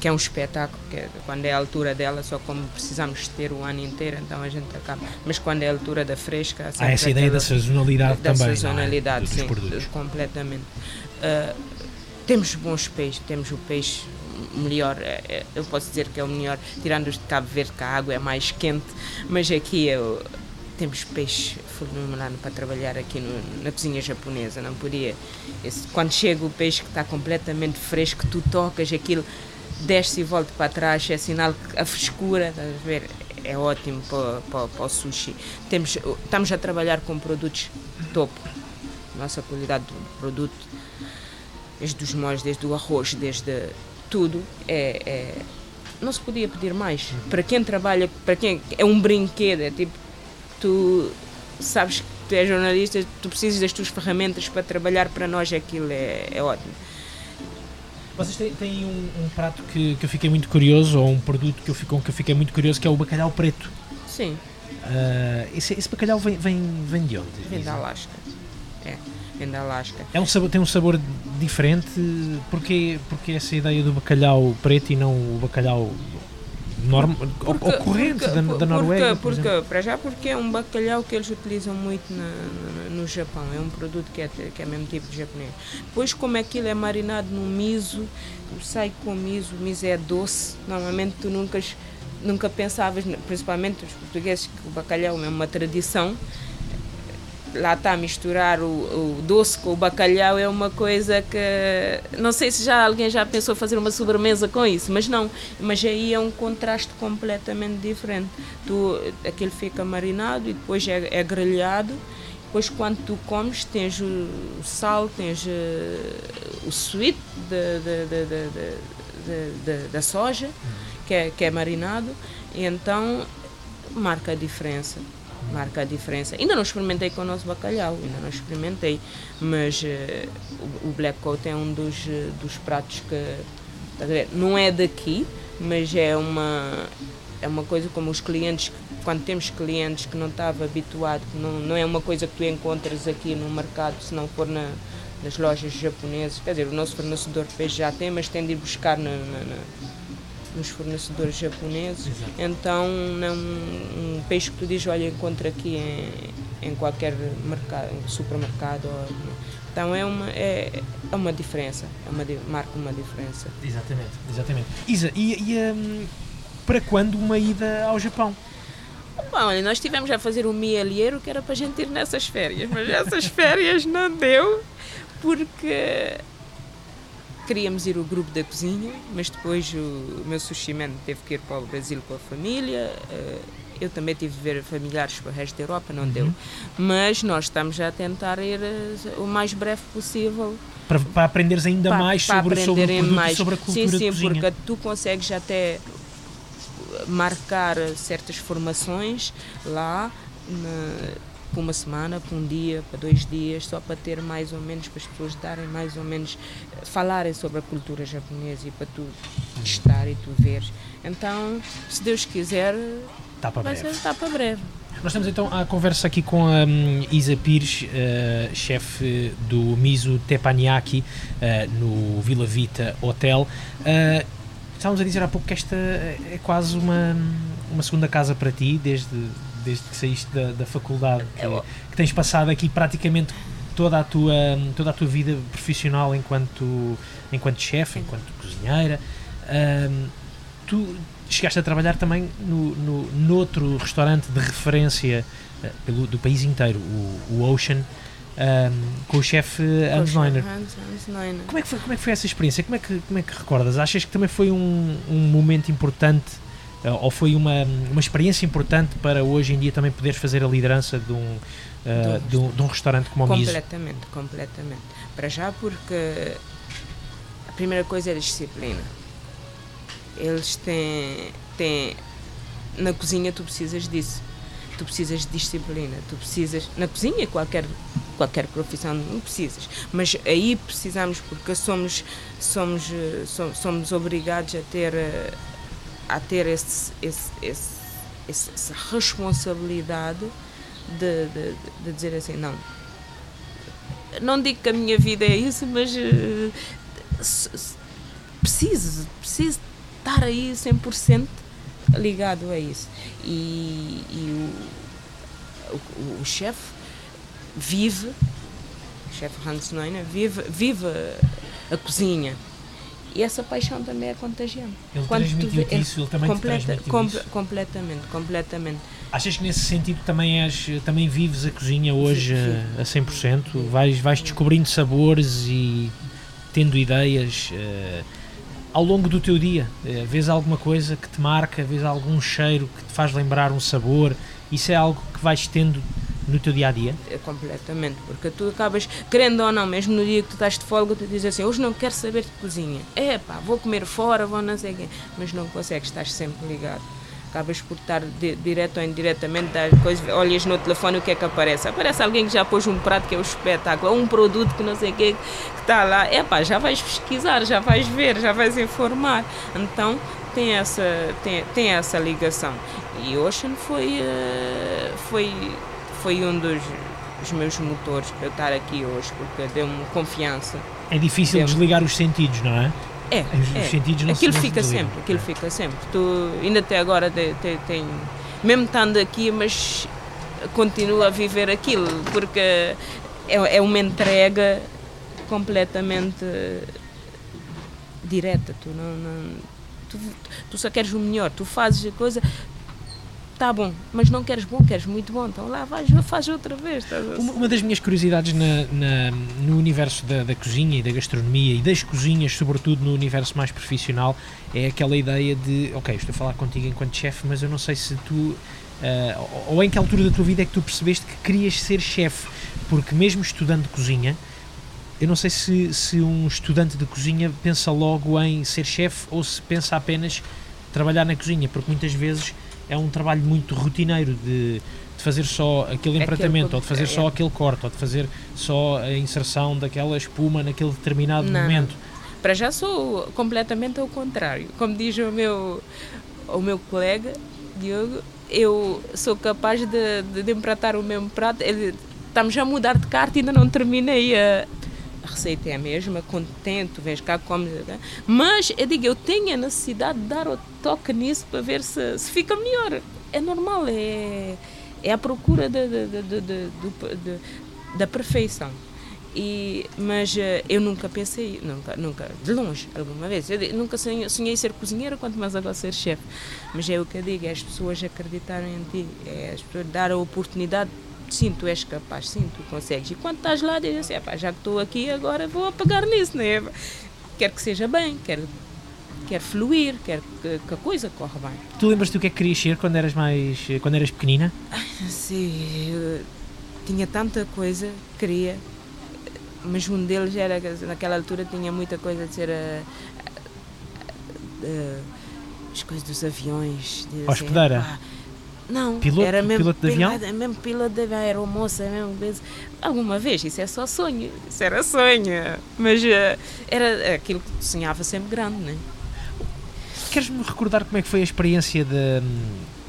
[SPEAKER 2] que é um espetáculo, que é, quando é a altura dela, só como precisamos ter o ano inteiro, então a gente acaba. Mas quando é a altura da fresca, há
[SPEAKER 1] essa ideia
[SPEAKER 2] aquela-
[SPEAKER 1] da sazonalidade
[SPEAKER 2] da
[SPEAKER 1] também. não é?
[SPEAKER 2] sazonalidade,
[SPEAKER 1] dos
[SPEAKER 2] sim,
[SPEAKER 1] produtos.
[SPEAKER 2] completamente. Ah, temos bons peixes, temos o peixe melhor, eh, eh, eu posso dizer que é o melhor, tirando os de Cabo Verde, que a água é mais quente, mas aqui eu, temos peixe fenomenal para trabalhar aqui no- na cozinha japonesa, não podia. esse- quando chega o peixe que está completamente fresco, tu tocas aquilo, desce e volta para trás, é sinal que a frescura, estás a ver, é ótimo para, para, para o sushi. Temos, estamos a trabalhar com produtos topo, nossa qualidade do produto, desde os molhos, desde o arroz, desde tudo, é, é- não se podia pedir mais. Para quem trabalha, para quem é um brinquedo, é tipo, tu sabes que tu és jornalista, tu precisas das tuas ferramentas para trabalhar, para nós aquilo é, é ótimo.
[SPEAKER 1] Vocês têm, têm um, um prato que, que eu fiquei muito curioso, ou um produto que eu, fico, que eu fiquei muito curioso, que é o bacalhau preto.
[SPEAKER 2] Sim,
[SPEAKER 1] Ah, esse, esse bacalhau vem, vem, vem de onde?
[SPEAKER 2] vem da Alasca. É, vem da Alasca.
[SPEAKER 1] É um sabor, tem um sabor diferente. Porquê, porque essa ideia do bacalhau preto e não o bacalhau norm, ou- ou corrente da, da Noruega? por
[SPEAKER 2] Porque,
[SPEAKER 1] exemplo?
[SPEAKER 2] para já, porque é um bacalhau que eles utilizam muito na- no, no Japão. É um produto que é, que é mesmo tipo de japonês. Depois, como aquilo é marinado no miso, sai com miso, o miso é doce. Normalmente, tu nunca, nunca pensavas, principalmente os portugueses, que o bacalhau é uma tradição. Lá está a misturar o, o doce com o bacalhau é uma coisa que não sei se já alguém já pensou fazer uma sobremesa com isso, mas não. Mas aí é um contraste completamente diferente. Tu, aquele fica marinado e depois é, é grelhado. Depois quando tu comes tens o, sal, tens eh, o sweet de- de- de- da soja que é, que é marinado e então marca a diferença marca a diferença. Ainda não experimentei com o nosso bacalhau, ainda não experimentei, mas eh, o, black coat é um dos, eh, dos pratos que não é daqui, mas é uma é uma coisa como os clientes, quando temos clientes que não estava habituado, que não, não é uma coisa que tu encontras aqui no mercado, se não for na, nas lojas japonesas, quer dizer, o nosso fornecedor de peixe já tem, mas tem de ir buscar na- na- na- nos fornecedores japoneses.
[SPEAKER 1] Exato.
[SPEAKER 2] Então, não, um peixe que tu dizes, olha, encontra aqui em, em qualquer mercado, supermercado. ou- então, é uma, é, é uma diferença, é uma, marca uma diferença.
[SPEAKER 1] Exatamente, exatamente. Isa, e, e, hum, para quando uma ida ao Japão?
[SPEAKER 2] Bom, olha, nós estivemos a fazer um mielheiro que era para a gente ir nessas férias, mas essas férias não deu porque queríamos ir o grupo da cozinha, mas depois o meu sushi man teve que ir para o Brasil com a família. eh, Eu também tive de ver familiares para o resto da Europa, não deu. Mas nós estamos a tentar ir eh, o mais breve possível
[SPEAKER 1] Para, para aprenderes ainda
[SPEAKER 2] para-
[SPEAKER 1] mais
[SPEAKER 2] para
[SPEAKER 1] sobre, sobre o produto
[SPEAKER 2] mais.
[SPEAKER 1] sobre a cultura
[SPEAKER 2] sim, sim, porque tu consegues até marcar certas formações lá na- por uma semana, por um dia, para dois dias, só para ter mais ou menos, para as pessoas darem mais ou menos, eh, falarem sobre a cultura japonesa e para tu testar e tu veres. Então, se Deus quiser,
[SPEAKER 1] Está para
[SPEAKER 2] vai
[SPEAKER 1] breve.
[SPEAKER 2] ser está para breve.
[SPEAKER 1] Nós estamos então à conversa aqui com a hum, Isa Pires, eh, chefe do Miso Teppanyaki eh, no Vila Vita Hotel. Eh, estávamos a dizer há pouco que esta é quase uma, uma segunda casa para ti, desde, desde que saíste da, da faculdade, que, que, tens passado aqui praticamente toda a tua, toda a tua vida profissional enquanto, enquanto chefe, enquanto cozinheira. Um, tu chegaste a trabalhar também no, no, noutro restaurante de referência uh, pelo, do país inteiro, o, o Ocean, um, com o chefe Hans Neuner. Como é, que foi, como é que foi essa experiência? Como é que, como é que recordas? Achas que também foi um, um momento importante ou foi uma, uma experiência importante para hoje em dia também poderes fazer a liderança de um, uh, de, um, de um restaurante como o
[SPEAKER 2] Miso? Completamente, completamente. Para já porque a primeira coisa é a disciplina. Eles têm, têm na cozinha tu precisas disso tu precisas de disciplina, tu precisas, na cozinha, qualquer, qualquer profissão, não precisas, mas aí precisamos porque somos, somos, somos, somos obrigados a ter, a ter esse, esse, esse, essa responsabilidade de, de, de dizer assim, não, não digo que a minha vida é isso, mas uh, preciso, preciso estar aí 100% ligado a isso. E, e o, o, o chefe vive, o chefe Hans Neuner, vive, vive a cozinha. E essa paixão também é contagiante.
[SPEAKER 1] Ele Quando transmitiu tu, isso, ele também completa, com, isso.
[SPEAKER 2] Completamente, completamente.
[SPEAKER 1] Achas que nesse sentido também, és, também vives a cozinha hoje sim, sim. a 100%? Vais, vais descobrindo sabores e tendo ideias... Uh, ao longo do teu dia? Uh, vês alguma coisa que te marca, vês algum cheiro que te faz lembrar um sabor? Isso é algo que vais tendo no teu dia a dia?
[SPEAKER 2] É, completamente, porque tu acabas, querendo ou não, mesmo no dia que tu estás de folga, tu dizes assim: hoje não quero saber de cozinha. É pá, vou comer fora, vou não sei quê. Mas não consegues, estás sempre ligado acabas por estar de, direto ou indiretamente das coisas, olhas no telefone o que é que aparece. Aparece alguém que já pôs um prato que é o espetáculo, ou um produto que não sei o que está lá. É pá, já vais pesquisar, já vais ver, já vais informar. Então tem essa, tem, tem essa ligação. E Ocean foi, uh, foi, foi um dos os meus motores para eu estar aqui hoje, porque deu-me confiança.
[SPEAKER 1] É difícil desligar os sentidos, não é?
[SPEAKER 2] É, os, é. sentidos não aquilo se fica sempre, aquilo é. fica sempre. Tu ainda até agora tem, tem, mesmo estando aqui, mas continuo a viver aquilo, porque é, é uma entrega completamente direta. Tu não, não tu, tu, só queres o melhor, tu fazes a coisa, tá bom, mas não queres bom, queres muito bom, então lá vais, faz outra vez.
[SPEAKER 1] Uma, uma, das minhas curiosidades na, na, no universo da, da, cozinha e da gastronomia e das cozinhas, sobretudo no universo mais profissional, é aquela ideia de, ok, estou a falar contigo enquanto chefe, mas eu não sei se tu, uh, ou em que altura da tua vida é que tu percebeste que querias ser chefe, porque mesmo estudando cozinha, eu não sei se, se um estudante de cozinha pensa logo em ser chefe ou se pensa apenas trabalhar na cozinha, porque muitas vezes é um trabalho muito rotineiro de, de fazer só aquele empratamento, ou de fazer é, só é. aquele corte, ou de fazer só a inserção daquela espuma naquele determinado não, momento.
[SPEAKER 2] Para já sou completamente ao contrário. Como diz o meu, o meu colega, Diogo, eu sou capaz de, de, de empratar o mesmo prato. Ele, estamos a mudar de carta e ainda não terminei a, a receita é a mesma, contento, vens cá, comes. Mas eu digo, eu tenho a necessidade de dar o toque nisso para ver se, se fica melhor. É normal, é, é a procura de, de, de, da perfeição. E, mas uh, eu nunca pensei, nunca, nunca, de longe, alguma vez, eu nunca sonhei, sonhei ser cozinheira, quanto mais agora ser chefe. Mas é o que eu digo, é as pessoas acreditarem em ti, é as pessoas dar a oportunidade sim, tu és capaz, sim, tu consegues. E quando estás lá, dizes assim, já que estou aqui, agora vou apagar nisso, né? Quero que seja bem, quero, quero fluir, quero que, que a coisa corra bem.
[SPEAKER 1] Tu lembras-te do que é que querias ser quando eras mais, quando eras pequenina?
[SPEAKER 2] Sim, tinha tanta coisa que queria, mas um deles era, naquela altura tinha muita coisa de ser a, a, a as coisas dos aviões.
[SPEAKER 1] De, Hospedeira? Assim,
[SPEAKER 2] não,
[SPEAKER 1] piloto,
[SPEAKER 2] era mesmo
[SPEAKER 1] piloto de avião?
[SPEAKER 2] Era mesmo piloto de avião, era moça mesmo. Alguma vez, isso é só sonho, isso era sonho. Mas uh, era aquilo que sonhava sempre grande, não é?
[SPEAKER 1] Queres-me recordar como é que foi a experiência de,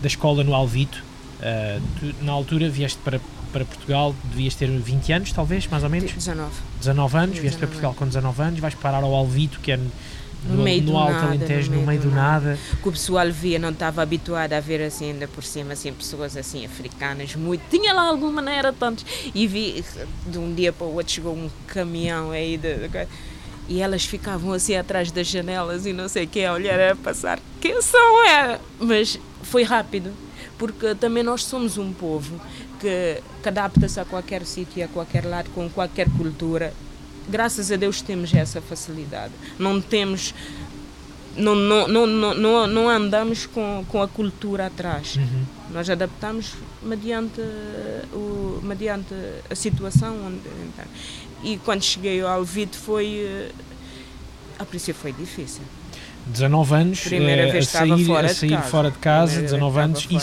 [SPEAKER 1] da escola no Alvito? Uh, tu, na altura vieste para, para Portugal, devias ter 20 anos, talvez, mais ou menos?
[SPEAKER 2] 19.
[SPEAKER 1] 19 anos, vieste 19 para Portugal com 19 anos, vais parar ao Alvito, que é
[SPEAKER 2] No
[SPEAKER 1] no,
[SPEAKER 2] meio
[SPEAKER 1] no
[SPEAKER 2] do
[SPEAKER 1] Alto
[SPEAKER 2] nada,
[SPEAKER 1] Alentejo,
[SPEAKER 2] no
[SPEAKER 1] no meio
[SPEAKER 2] meio
[SPEAKER 1] do
[SPEAKER 2] do
[SPEAKER 1] nada.
[SPEAKER 2] que o pessoal via, não estava habituado a ver assim, ainda por cima, assim, pessoas assim, africanas, muito. Tinha lá alguma, não era tantos. E vi, de um dia para o outro, chegou um caminhão aí de. de- e elas ficavam assim atrás das janelas e não sei o que, a olhar a passar. Quem são é? Mas foi rápido, porque também nós somos um povo que, que adapta-se a qualquer sítio, a qualquer lado, com qualquer cultura. Graças a Deus temos essa facilidade. Não temos não, não, não, não, não, não andamos com, com a cultura atrás.
[SPEAKER 1] Uhum.
[SPEAKER 2] Nós adaptamos mediante, o, mediante a situação. Onde, então. E quando cheguei ao Alvite foi. eh, A princípio foi difícil.
[SPEAKER 1] 19 anos,
[SPEAKER 2] Primeira
[SPEAKER 1] eh,
[SPEAKER 2] vez
[SPEAKER 1] a sair,
[SPEAKER 2] fora
[SPEAKER 1] a
[SPEAKER 2] de
[SPEAKER 1] sair
[SPEAKER 2] casa.
[SPEAKER 1] fora de casa,
[SPEAKER 2] Primeira vez
[SPEAKER 1] 19
[SPEAKER 2] estava
[SPEAKER 1] anos, e,
[SPEAKER 2] de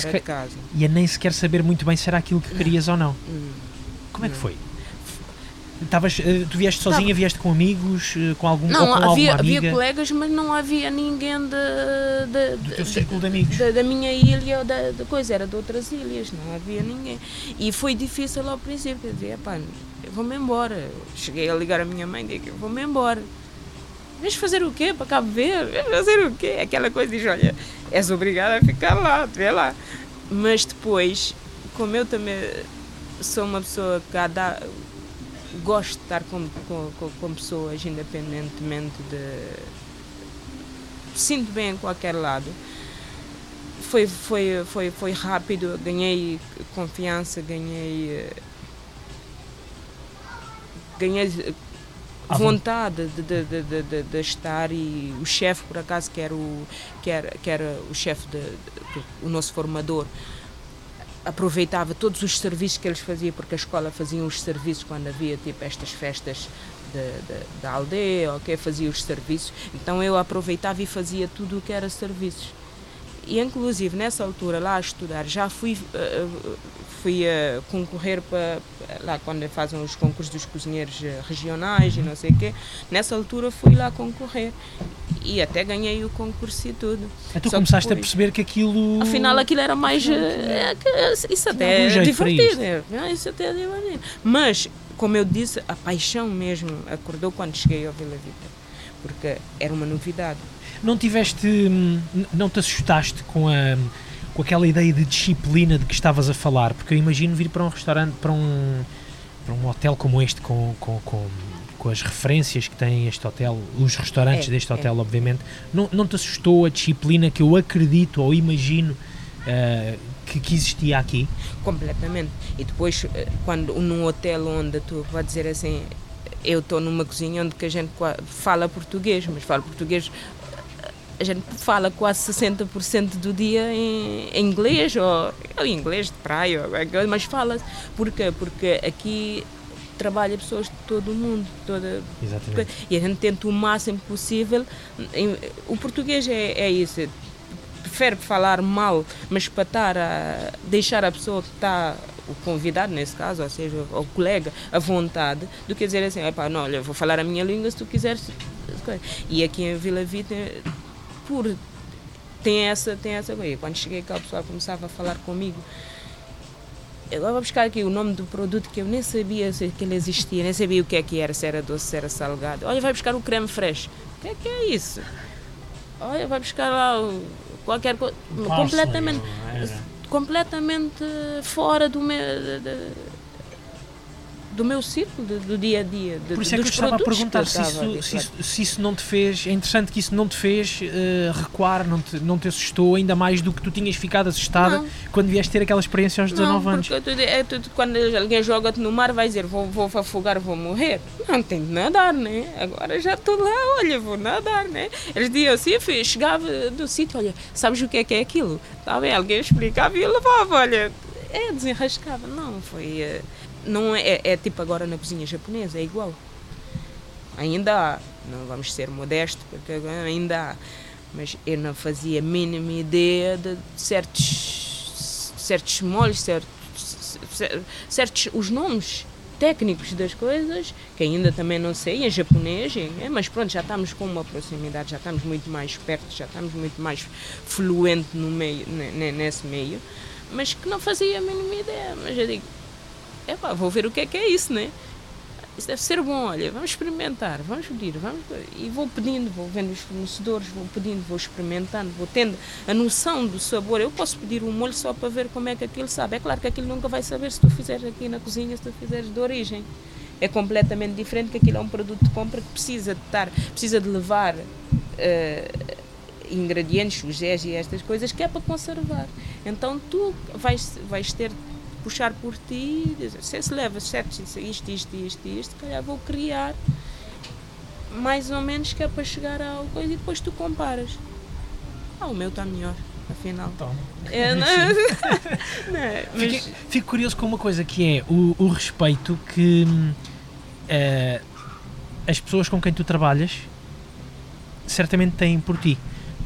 [SPEAKER 1] e a nem sequer saber muito bem se era aquilo que querias ou não. Como é que foi? Estavas, eh, tu vieste sozinha, vieste com amigos, eh, com algum
[SPEAKER 2] Não,
[SPEAKER 1] com
[SPEAKER 2] havia, havia colegas, mas não havia ninguém de, de,
[SPEAKER 1] do teu
[SPEAKER 2] de-
[SPEAKER 1] círculo de amigos?
[SPEAKER 2] da, da minha ilha ou da, da coisa, era de outras ilhas, não havia ninguém. E foi difícil ao princípio, eu dizia, pá, eu vou-me embora. Cheguei a ligar a minha mãe e digo, eu vou-me embora. Vens fazer o quê para Cabo Verde? Vens fazer o quê? Aquela coisa diz, olha, és obrigada a ficar lá, vê lá. Mas depois, como eu também sou uma pessoa que ada- gosto de estar com, com, com, pessoas independentemente de sinto bem em qualquer lado. Foi, foi, foi, foi rápido, ganhei confiança, ganhei. Ganhei
[SPEAKER 1] À
[SPEAKER 2] vontade de, de, de, de, de- estar e o chefe, por acaso, que era o, que era, que era o chefe, de- o nosso formador, aproveitava todos os serviços que eles faziam, porque a escola fazia os serviços quando havia tipo estas festas de, de- da aldeia, ok, fazia os serviços. Então eu aproveitava e fazia tudo o que era serviços. E inclusive nessa altura lá a estudar já fui eh, fui a concorrer para lá quando fazem os concursos dos cozinheiros eh, regionais e não sei o quê. Nessa altura fui lá concorrer e até ganhei o concurso e tudo.
[SPEAKER 1] Então
[SPEAKER 2] Só
[SPEAKER 1] começaste a
[SPEAKER 2] depois-
[SPEAKER 1] perceber que aquilo.
[SPEAKER 2] Afinal, aquilo era mais. eh, é isso até é divertido. é, Isso até é divertido. Mas, como eu disse, a paixão mesmo acordou quando cheguei ao Vila Vita. Porque era uma novidade.
[SPEAKER 1] Não tiveste. hum, Não te assustaste com a. Com aquela ideia de disciplina de que estavas a falar, porque eu imagino vir para um restaurante, para um, para um hotel como este, com, com, com, com as referências que tem este hotel, os restaurantes
[SPEAKER 2] É,
[SPEAKER 1] deste
[SPEAKER 2] é.
[SPEAKER 1] hotel, obviamente, não, não te assustou a disciplina que eu acredito ou imagino ah, que, que existia aqui?
[SPEAKER 2] Completamente. E depois, eh, quando num hotel onde tu vai dizer assim, eu estou numa cozinha onde que a gente fala português, mas fala português, a gente fala quase 60% do dia em, em inglês, ou, ou em inglês de praia, mas fala Porquê? Porque aqui trabalha pessoas de todo o mundo, toda,
[SPEAKER 1] Exatamente.
[SPEAKER 2] e a gente tenta o máximo possível. O português é, é isso. Prefere falar mal, mas para estar a deixar a pessoa que está, o convidado nesse caso, ou seja, o colega, à vontade, do que dizer assim: "Epá, não, olha, vou falar a minha língua se tu quiseres. E aqui em Vila Vita, por. Tem essa, tem essa coisa. Quando cheguei cá, o pessoal começava a falar comigo. Eu vou buscar aqui o nome do produto que eu nem sabia se que ele existia, nem sabia o que é que era, se era doce, se era salgado. Olha, vai buscar o creme fraiche. O que é que é isso? Olha, vai buscar lá o- qualquer coisa. Completamente, completamente fora do meu, de- de- do meu círculo, de- do dia a dia. de-
[SPEAKER 1] Por isso é que eu estava a
[SPEAKER 2] produtos que eu
[SPEAKER 1] perguntar se isso, se, isso, se isso não te fez. É interessante que isso não te fez eh, recuar, não te, não te assustou ainda mais do que tu tinhas ficado assustada
[SPEAKER 2] Não.
[SPEAKER 1] quando vieste ter aquela experiência aos 19
[SPEAKER 2] não,
[SPEAKER 1] anos.
[SPEAKER 2] tu, é, tu, quando alguém joga-te no mar, vai dizer vou, vou afogar, vou morrer. Não, tem de nadar, né? Agora já estou lá, olha, vou nadar, né? Eles diziam assim, chegava do sítio, olha, sabes o que é que é aquilo? Está bem, alguém explicava e eu levava, olha, é, desenrascava. Não, foi. eh, Não é, é tipo agora na cozinha japonesa, é igual. Ainda há, não vamos ser modestos, porque ainda há. Mas eu não fazia a mínima ideia de certos, certos molhos, certos, cer- certos os nomes técnicos das coisas, que ainda também não sei, em japonês, é, mas pronto, já estamos com uma proximidade, já estamos muito mais perto, já estamos muito mais fluente no meio, ne- ne- nesse meio, mas que não fazia a mínima ideia. Mas eu digo, epá, vou ver o que é que é isso, né? isso deve ser bom, olha, vamos experimentar, vamos pedir, vamos, e vou pedindo, vou vendo os fornecedores, vou pedindo, vou experimentando, vou tendo a noção do sabor. Eu posso pedir um molho só para ver como é que aquilo sabe. É claro que aquilo nunca vai saber se tu fizeres aqui na cozinha, se tu fizeres de origem. É completamente diferente, que aquilo é um produto de compra que precisa de estar, precisa de levar uh, ingredientes, os e estas coisas, que é para conservar. Então tu vais, vais ter puxar por ti dizer, se se leva certo, isto, isto, isto, isto, isto, se calhar vou criar mais ou menos que é para chegar a algo coisa e depois tu comparas. Ah, o meu está melhor, afinal.
[SPEAKER 1] Então,
[SPEAKER 2] É, não, não, é, mas,
[SPEAKER 1] Fico, fico curioso com uma coisa que é o, o respeito que eh, as pessoas com quem tu trabalhas certamente têm por ti.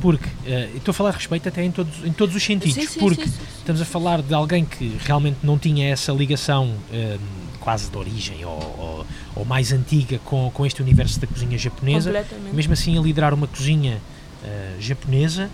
[SPEAKER 1] Porque, eu estou a falar de respeito até em todos, em todos os sentidos,
[SPEAKER 2] sim, sim,
[SPEAKER 1] porque
[SPEAKER 2] sim,
[SPEAKER 1] estamos a falar de alguém que realmente não tinha essa ligação hum, quase de origem ou, ou- ou mais antiga com, com este universo da cozinha japonesa, mesmo assim a liderar uma cozinha eh, japonesa,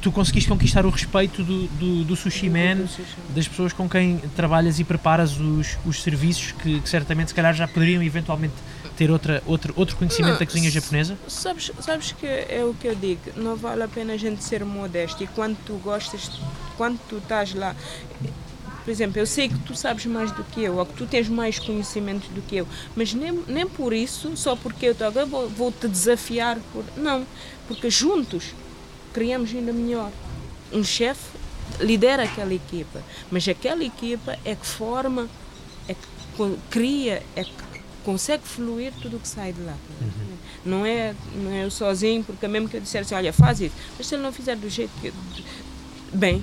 [SPEAKER 1] tu conseguiste conquistar o respeito do, do, do sushi man, das pessoas com quem trabalhas e preparas os, os serviços que, que certamente se calhar já poderiam eventualmente ter outra, outra, outro conhecimento
[SPEAKER 2] Não,
[SPEAKER 1] da cozinha japonesa?
[SPEAKER 2] Sabes, sabes que é o que eu digo, não vale a pena a gente ser modesto e quando tu gostas, quando tu estás lá, por exemplo, eu sei que tu sabes mais do que eu, ou que tu tens mais conhecimento do que eu, mas nem, nem por isso, só porque eu agora vou, vou te desafiar, por, não, porque juntos criamos ainda melhor. Um chefe lidera aquela equipa, mas aquela equipa é que forma, é que cria, é que consegue fluir tudo o que sai de lá. Não, é, não é eu sozinho, porque mesmo que eu dissesse, olha, faz isso, mas se ele não fizer do jeito que. Bem,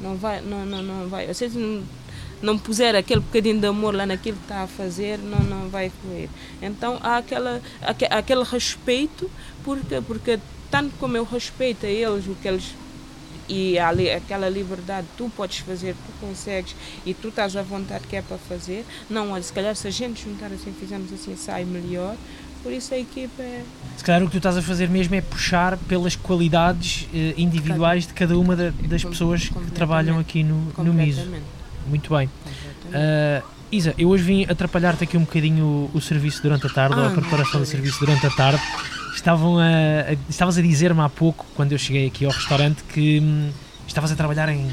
[SPEAKER 2] não vai, não, não, não vai. Se ele não, não puser aquele bocadinho de amor lá naquilo que está a fazer, não, não vai fluir. Então há aquela, aque- aquele respeito, porque, porque tanto como eu respeito a eles, o que eles e ali, aquela liberdade tu podes fazer, tu consegues e tu estás à vontade que é para fazer. Não, olha, se calhar se a gente juntar assim, fizermos assim, sai melhor. Por isso a equipa é.
[SPEAKER 1] Se calhar o que tu estás a fazer mesmo é puxar pelas qualidades eh, individuais de cada uma da- das pessoas que trabalham aqui no, no MISO. Muito bem. Ah, Isa, eu hoje vim atrapalhar-te aqui um bocadinho o, o serviço durante a tarde, ou a
[SPEAKER 2] Ah,
[SPEAKER 1] preparação do serviço durante a tarde. Estavam a, a- estavas a dizer-me há pouco, quando eu cheguei aqui ao restaurante, que hum, estavas a trabalhar em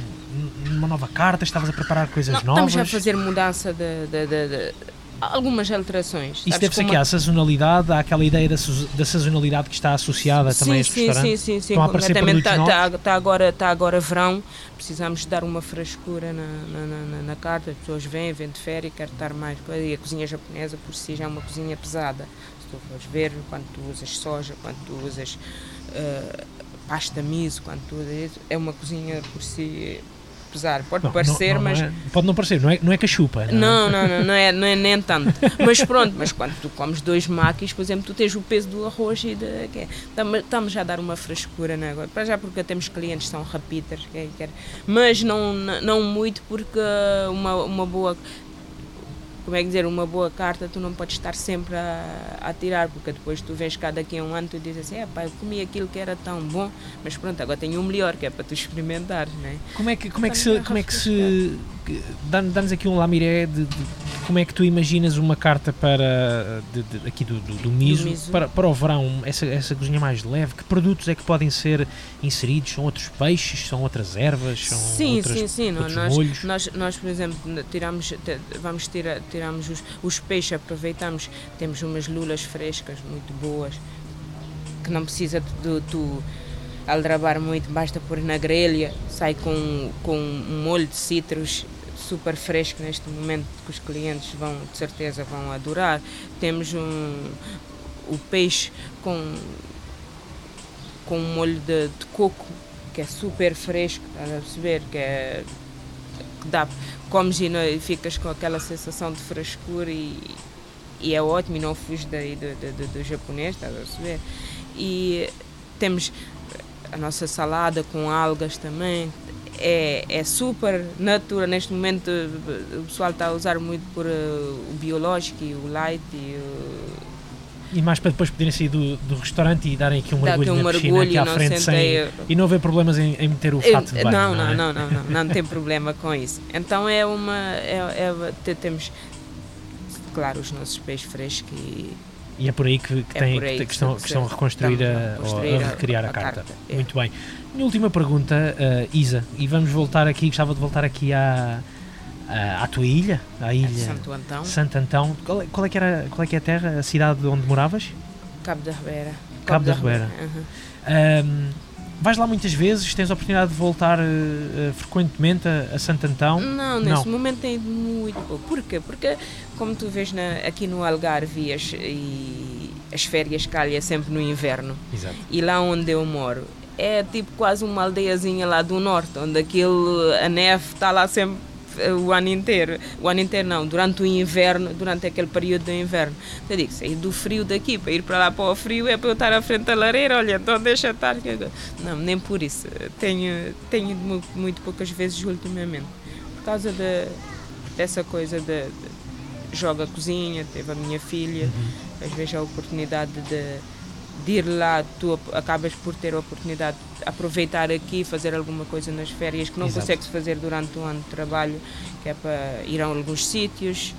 [SPEAKER 1] numa nova carta, estavas a preparar coisas
[SPEAKER 2] Não,
[SPEAKER 1] novas.
[SPEAKER 2] estamos a fazer mudança de, de- de- de- algumas alterações.
[SPEAKER 1] Isso
[SPEAKER 2] Sabes
[SPEAKER 1] deve ser
[SPEAKER 2] como
[SPEAKER 1] que há sazonalidade, há aquela ideia da, da sazonalidade que está associada também a este
[SPEAKER 2] sim,
[SPEAKER 1] restaurante.
[SPEAKER 2] Sim, sim, sim, completamente. Está
[SPEAKER 1] novos?
[SPEAKER 2] agora, tá agora verão, precisamos dar uma frescura na, na, na- na, carta. As pessoas vêm, vêm de férias, querem estar mais. E a cozinha japonesa por si já é uma cozinha pesada. Tu fores ver, quando tu usas soja, quando tu usas eh, pasta miso, quando tu usas isso, é uma cozinha por si pesada. Pode
[SPEAKER 1] Não,
[SPEAKER 2] parecer,
[SPEAKER 1] não- não
[SPEAKER 2] mas.
[SPEAKER 1] é- pode não parecer, não é, não é cachupa. Não, é?
[SPEAKER 2] Não, não, não, não é, não é nem tanto. Mas pronto, mas quando tu comes dois maquis, por exemplo, tu tens o peso do arroz e é- Estamos estamos já a dar uma frescura, não é? Agora, Para já porque temos clientes que são repeaters, é- é- mas não, não muito porque uma, uma boa. Como é que dizer, uma boa carta tu não podes estar sempre a, a tirar, porque depois tu vens cá daqui a um ano e tu dizes assim, é pá, eu comi aquilo que era tão bom, mas pronto, agora tenho um melhor que é para tu experimentares, não é?
[SPEAKER 1] Como é que, como é que se. Como é que se Dá-nos aqui um lamiré de, de como é que tu imaginas uma carta para de- de- aqui do, do, do miso,
[SPEAKER 2] miso.
[SPEAKER 1] Para, para o verão, essa, essa cozinha mais leve, que produtos é que podem ser inseridos? São outros peixes, são outras ervas, são
[SPEAKER 2] Sim,
[SPEAKER 1] outras,
[SPEAKER 2] sim, sim.
[SPEAKER 1] Outros
[SPEAKER 2] nós,
[SPEAKER 1] molhos?
[SPEAKER 2] nós, nós, por exemplo, tiramos, vamos tirar, tiramos os, os peixes, aproveitamos, temos umas lulas frescas muito boas, que não precisa de, de tu aldrabar muito, basta pôr na grelha, sai com, com um molho de citros super fresco neste momento que os clientes vão, de certeza, vão adorar. Temos um, o peixe com, com um molho de, de coco que é super fresco, estás a perceber? Que é que dá, comes e, não- e ficas com aquela sensação de frescura e, e é ótimo e não fuge daí do, do, do- japonês, estás a perceber? E temos a nossa salada com algas também. É, é super natural. Neste momento o pessoal está a usar muito por eh, o biológico e o light e o,
[SPEAKER 1] E mais para depois poderem sair do, do restaurante e darem aqui um
[SPEAKER 2] mergulho um
[SPEAKER 1] na piscina aqui
[SPEAKER 2] e
[SPEAKER 1] à
[SPEAKER 2] não
[SPEAKER 1] frente sem,
[SPEAKER 2] sentei-
[SPEAKER 1] e não haver problemas em, em meter o fato de
[SPEAKER 2] Eu-
[SPEAKER 1] banho.
[SPEAKER 2] não,
[SPEAKER 1] não,
[SPEAKER 2] não,
[SPEAKER 1] é?
[SPEAKER 2] não, não, não, não, tem problema com isso. Então é uma. É, é- te- temos claro, os nossos peixes frescos e
[SPEAKER 1] e é por aí que, que,
[SPEAKER 2] É
[SPEAKER 1] tem,
[SPEAKER 2] aí
[SPEAKER 1] que,
[SPEAKER 2] que
[SPEAKER 1] estão, estão a reconstruir,
[SPEAKER 2] a
[SPEAKER 1] ou a recriar a,
[SPEAKER 2] a
[SPEAKER 1] carta.
[SPEAKER 2] carta, é.
[SPEAKER 1] Muito bem. Minha última pergunta, uh, Isa, e vamos voltar aqui, gostava de voltar aqui à, à, à tua ilha, à ilha
[SPEAKER 2] Santo Antão,
[SPEAKER 1] Santo Antão. Qual é, qual é que era, qual é que é a terra, a cidade onde moravas?
[SPEAKER 2] Cabo da Ribeira.
[SPEAKER 1] Cabo da Ribeira.
[SPEAKER 2] aham.
[SPEAKER 1] Um, vais lá muitas vezes? Tens a oportunidade de voltar uh, uh, frequentemente a, a Santo Antão?
[SPEAKER 2] Não, nesse momento tem ido muito pouco. Porquê? Porque, como tu vês na- aqui no Algarve as, e as férias calha sempre no inverno,
[SPEAKER 1] Exato.
[SPEAKER 2] e lá onde eu moro é tipo quase uma aldeiazinha lá do norte, onde aquilo, a neve está lá sempre o ano inteiro. O ano inteiro não, durante o inverno, durante aquele período do inverno. Eu digo, sair do frio daqui para ir para lá para o frio é para eu estar à frente da lareira, olha, então deixa estar. Não, nem por isso. Tenho, tenho ido mu- muito, poucas vezes ultimamente. Por causa de, dessa coisa de, de joga cozinha, teve a minha filha,
[SPEAKER 1] Uhum.
[SPEAKER 2] às vezes a oportunidade de, de ir lá, tu acabas por ter a oportunidade de aproveitar aqui, fazer alguma coisa nas férias que não
[SPEAKER 1] Exato.
[SPEAKER 2] consegues fazer durante o ano de trabalho, que é para ir a alguns sítios.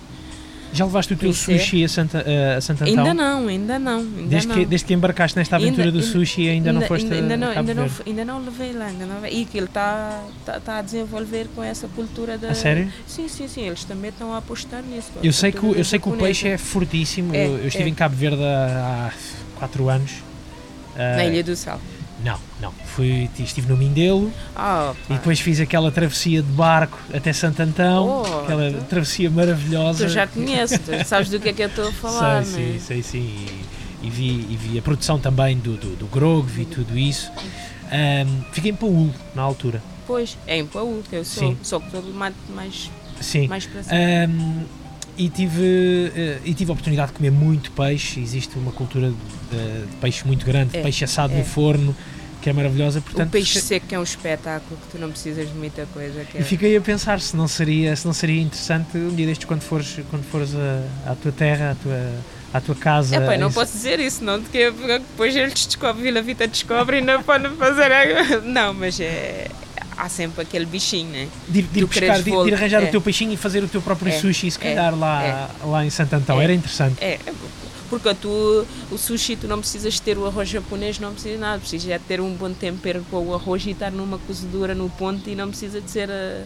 [SPEAKER 1] Já levaste o teu
[SPEAKER 2] Conhecer.
[SPEAKER 1] sushi a, Santa, a Santo Antão?
[SPEAKER 2] Ainda não, ainda não, ainda
[SPEAKER 1] Desde
[SPEAKER 2] não.
[SPEAKER 1] que, desde que embarcaste nesta aventura
[SPEAKER 2] Ainda-
[SPEAKER 1] do sushi ainda, não foste
[SPEAKER 2] ainda, ainda não, ainda, não, ainda não levei lá, ainda não. E que ele está tá, tá a desenvolver com essa cultura da.
[SPEAKER 1] A sério?
[SPEAKER 2] Sim, sim, sim, eles também estão a apostar nisso.
[SPEAKER 1] Eu sei, que, eu sei que o peixe é fortíssimo.
[SPEAKER 2] É,
[SPEAKER 1] eu, eu estive
[SPEAKER 2] é.
[SPEAKER 1] em Cabo Verde há 4 anos. Ah,
[SPEAKER 2] Na Ilha do Sal.
[SPEAKER 1] Não, não. Fui, estive no Mindelo
[SPEAKER 2] Ah,
[SPEAKER 1] e depois fiz aquela travessia de barco até Santo Antão.
[SPEAKER 2] Oh,
[SPEAKER 1] aquela
[SPEAKER 2] tu-
[SPEAKER 1] travessia maravilhosa.
[SPEAKER 2] Tu já conheces, tu sabes do que é que eu estou a falar,
[SPEAKER 1] sei,
[SPEAKER 2] é?
[SPEAKER 1] sei, sei, sim. E, e vi, e vi a produção também do, do, do grog, vi tudo isso. Ahm, fiquei em Paúl na altura.
[SPEAKER 2] Pois, é em Paúl que eu sou,
[SPEAKER 1] Sim.
[SPEAKER 2] que todo mais, mais,
[SPEAKER 1] Sim.
[SPEAKER 2] mais para cima.
[SPEAKER 1] Ahm, e tive, eh, e tive a oportunidade de comer muito peixe. Existe uma cultura de, de peixe muito grande, de
[SPEAKER 2] É,
[SPEAKER 1] peixe assado
[SPEAKER 2] é.
[SPEAKER 1] no forno, que é maravilhosa. Portanto,
[SPEAKER 2] o peixe seco é um espetáculo que tu não precisas de muita coisa. Que é...
[SPEAKER 1] E fiquei a pensar se não seria, se não seria interessante um dia destes quando fores, quando fores a, à tua terra, à tua, à tua casa.
[SPEAKER 2] É, pá, não
[SPEAKER 1] isso-
[SPEAKER 2] posso dizer isso, não, porque depois eles descobrem, Vila Vita descobre e não podem fazer. Não, mas é, há sempre aquele bichinho, né?
[SPEAKER 1] de, de ir
[SPEAKER 2] queres
[SPEAKER 1] de, de arranjar
[SPEAKER 2] é.
[SPEAKER 1] o teu peixinho e fazer o teu próprio
[SPEAKER 2] É,
[SPEAKER 1] sushi, se
[SPEAKER 2] é,
[SPEAKER 1] calhar lá, lá em Santo Antão.
[SPEAKER 2] É.
[SPEAKER 1] Era interessante.
[SPEAKER 2] É, porque tu, o sushi tu não precisas ter o arroz japonês, não precisa de nada, precisas é ter um bom tempero com o arroz e estar numa cozedura no ponto e não precisa de ser a,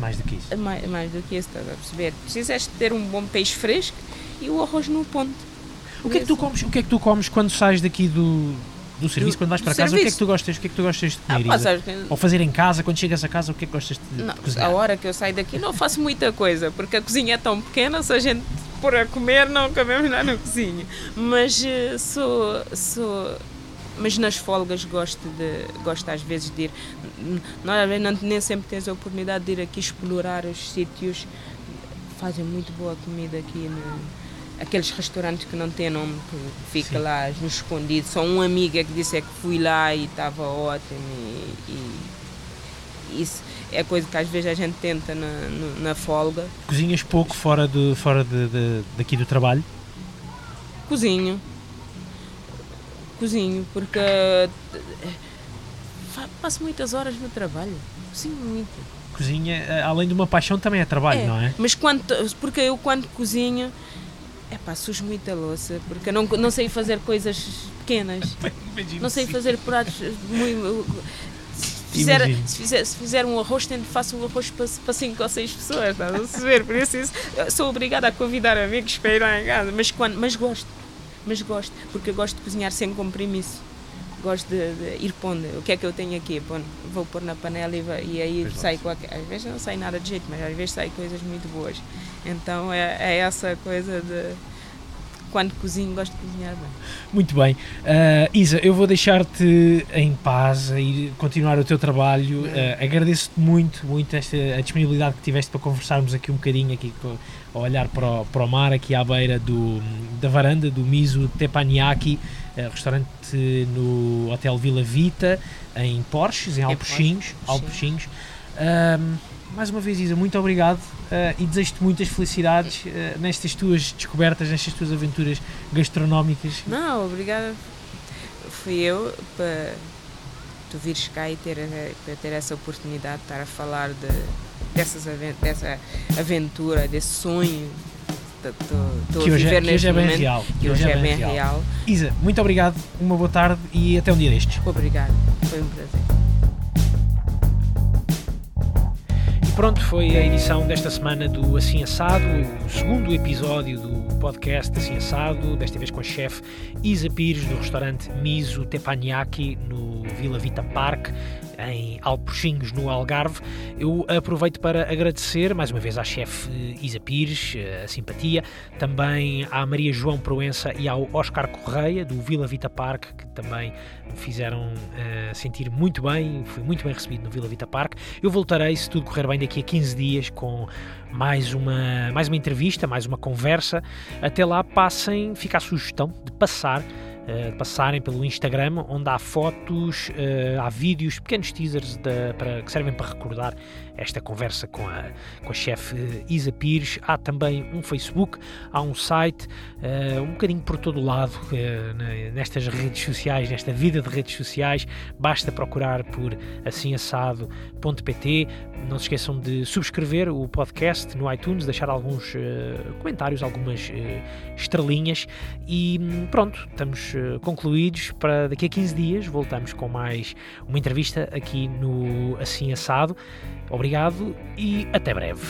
[SPEAKER 1] Mais do que isso.
[SPEAKER 2] mais, mais do que isso, estás a perceber? Precisas de ter um bom peixe fresco e o arroz no ponto.
[SPEAKER 1] O que, é que tu comes, o que é que tu comes quando sais daqui do, do serviço,
[SPEAKER 2] Do-
[SPEAKER 1] quando vais para casa? O que é que
[SPEAKER 2] serviço?
[SPEAKER 1] tu gostas? O que é que tu gostas de
[SPEAKER 2] Ah,
[SPEAKER 1] comer?
[SPEAKER 2] pá,
[SPEAKER 1] Isa?
[SPEAKER 2] sabes
[SPEAKER 1] Ou fazer em casa, quando chegas a casa, o que é que gostas de,
[SPEAKER 2] Não,
[SPEAKER 1] de cozinhar?
[SPEAKER 2] a hora que eu saio daqui não faço muita coisa, porque a cozinha é tão pequena, se a gente pôr a comer, não comemos nada na cozinha. Mas eh, sou, sou. Mas nas folgas gosto, de, gosto às vezes de ir. Nós não- nem sempre tens a oportunidade de ir aqui explorar os sítios. Fazem muito boa comida aqui. No, aqueles restaurantes que não têm nome, que fica
[SPEAKER 1] Sim.
[SPEAKER 2] lá no escondido. Só uma amiga que disse é que fui lá e estava ótimo. E, e isso é coisa que às vezes a gente tenta na, no- na folga.
[SPEAKER 1] Cozinhas pouco fora, de, fora de, de- daqui do trabalho?
[SPEAKER 2] Cozinho. Cozinho, porque eh, passo muitas horas no trabalho. Cozinho muito.
[SPEAKER 1] Cozinha, eh, além de uma paixão, também é trabalho,
[SPEAKER 2] É,
[SPEAKER 1] não é?
[SPEAKER 2] Mas quando, porque eu quando cozinho, é pá, sujo muita louça, porque eu não, não sei fazer coisas pequenas. Não sei fazer pratos muito. Se fizer,
[SPEAKER 1] Imagino.
[SPEAKER 2] se, fizer, se fizer um arroz, tento faço um arroz para, para cinco ou seis pessoas, estás a perceber? Por isso, isso sou obrigada a convidar amigos para ir lá em casa, mas, quando, mas gosto, mas gosto, porque eu gosto de cozinhar sem compromisso. Gosto de, de ir pondo. O que é que eu tenho aqui? Pondo, vou pôr na panela e, vai- e aí
[SPEAKER 1] Pois
[SPEAKER 2] sai qualquer. Às vezes não sai nada de jeito, mas às vezes sai coisas muito boas. Então é, é essa coisa de. Quando cozinho, gosto de cozinhar bem.
[SPEAKER 1] Muito bem. Ah, Isa, eu vou deixar-te em paz ir continuar o teu trabalho. Ah, Agradeço-te muito, muito esta, a disponibilidade que tiveste para conversarmos aqui um bocadinho, aqui a olhar para o, para o mar, aqui à beira do, da varanda do Miso Teppanyaki, ah, restaurante no Hotel Vila Vita, em Porches, em.
[SPEAKER 2] Porches,
[SPEAKER 1] Alpechinhos. Ahm, mais uma vez, Isa, muito obrigado ah, e desejo-te muitas felicidades ah, nestas tuas descobertas, nestas tuas aventuras gastronómicas.
[SPEAKER 2] Não, obrigada. Fui eu para tu vires cá e ter, eh, para ter essa oportunidade de estar a falar de, dessas, dessa aventura, desse sonho. Estou
[SPEAKER 1] que
[SPEAKER 2] a
[SPEAKER 1] hoje, é-
[SPEAKER 2] viver
[SPEAKER 1] que
[SPEAKER 2] neste
[SPEAKER 1] hoje é bem real.
[SPEAKER 2] Que hoje é bem real.
[SPEAKER 1] Isa, muito obrigado, uma boa tarde e até um dia destes.
[SPEAKER 2] Obrigado, foi um prazer.
[SPEAKER 1] E pronto, foi a edição desta semana do Assim Assado, o segundo episódio do podcast Assim Assado, desta vez com a chefe Isa Pires do restaurante Miso Teppanyaki no Vila Vita Park em Alpuxinhos, no Algarve. Eu aproveito para agradecer mais uma vez à chefe Isa Pires eh, a simpatia, também à Maria João Proença e ao Oscar Correia, do Vila Vita Park, que também me fizeram uh, sentir muito bem, fui muito bem recebido no Vila Vita Park. Eu voltarei, se tudo correr bem, daqui a 15 dias com mais uma, mais uma entrevista, mais uma conversa. Até lá, passem, fica a sugestão de passar Uh, passarem pelo Instagram, onde há fotos, uh, há vídeos, pequenos teasers de, para, que servem para recordar esta conversa com a, com a chefe Isa Pires. Há também um Facebook, há um site, uh, um bocadinho por todo o lado, nestas redes sociais, nesta vida de redes sociais. Basta procurar por assimassado.pt. Não se esqueçam de subscrever o podcast no iTunes, deixar alguns comentários, algumas estrelinhas e hum, pronto, estamos concluídos para daqui a 15 dias voltamos com mais uma entrevista aqui no Assim Assado obrigado e até breve.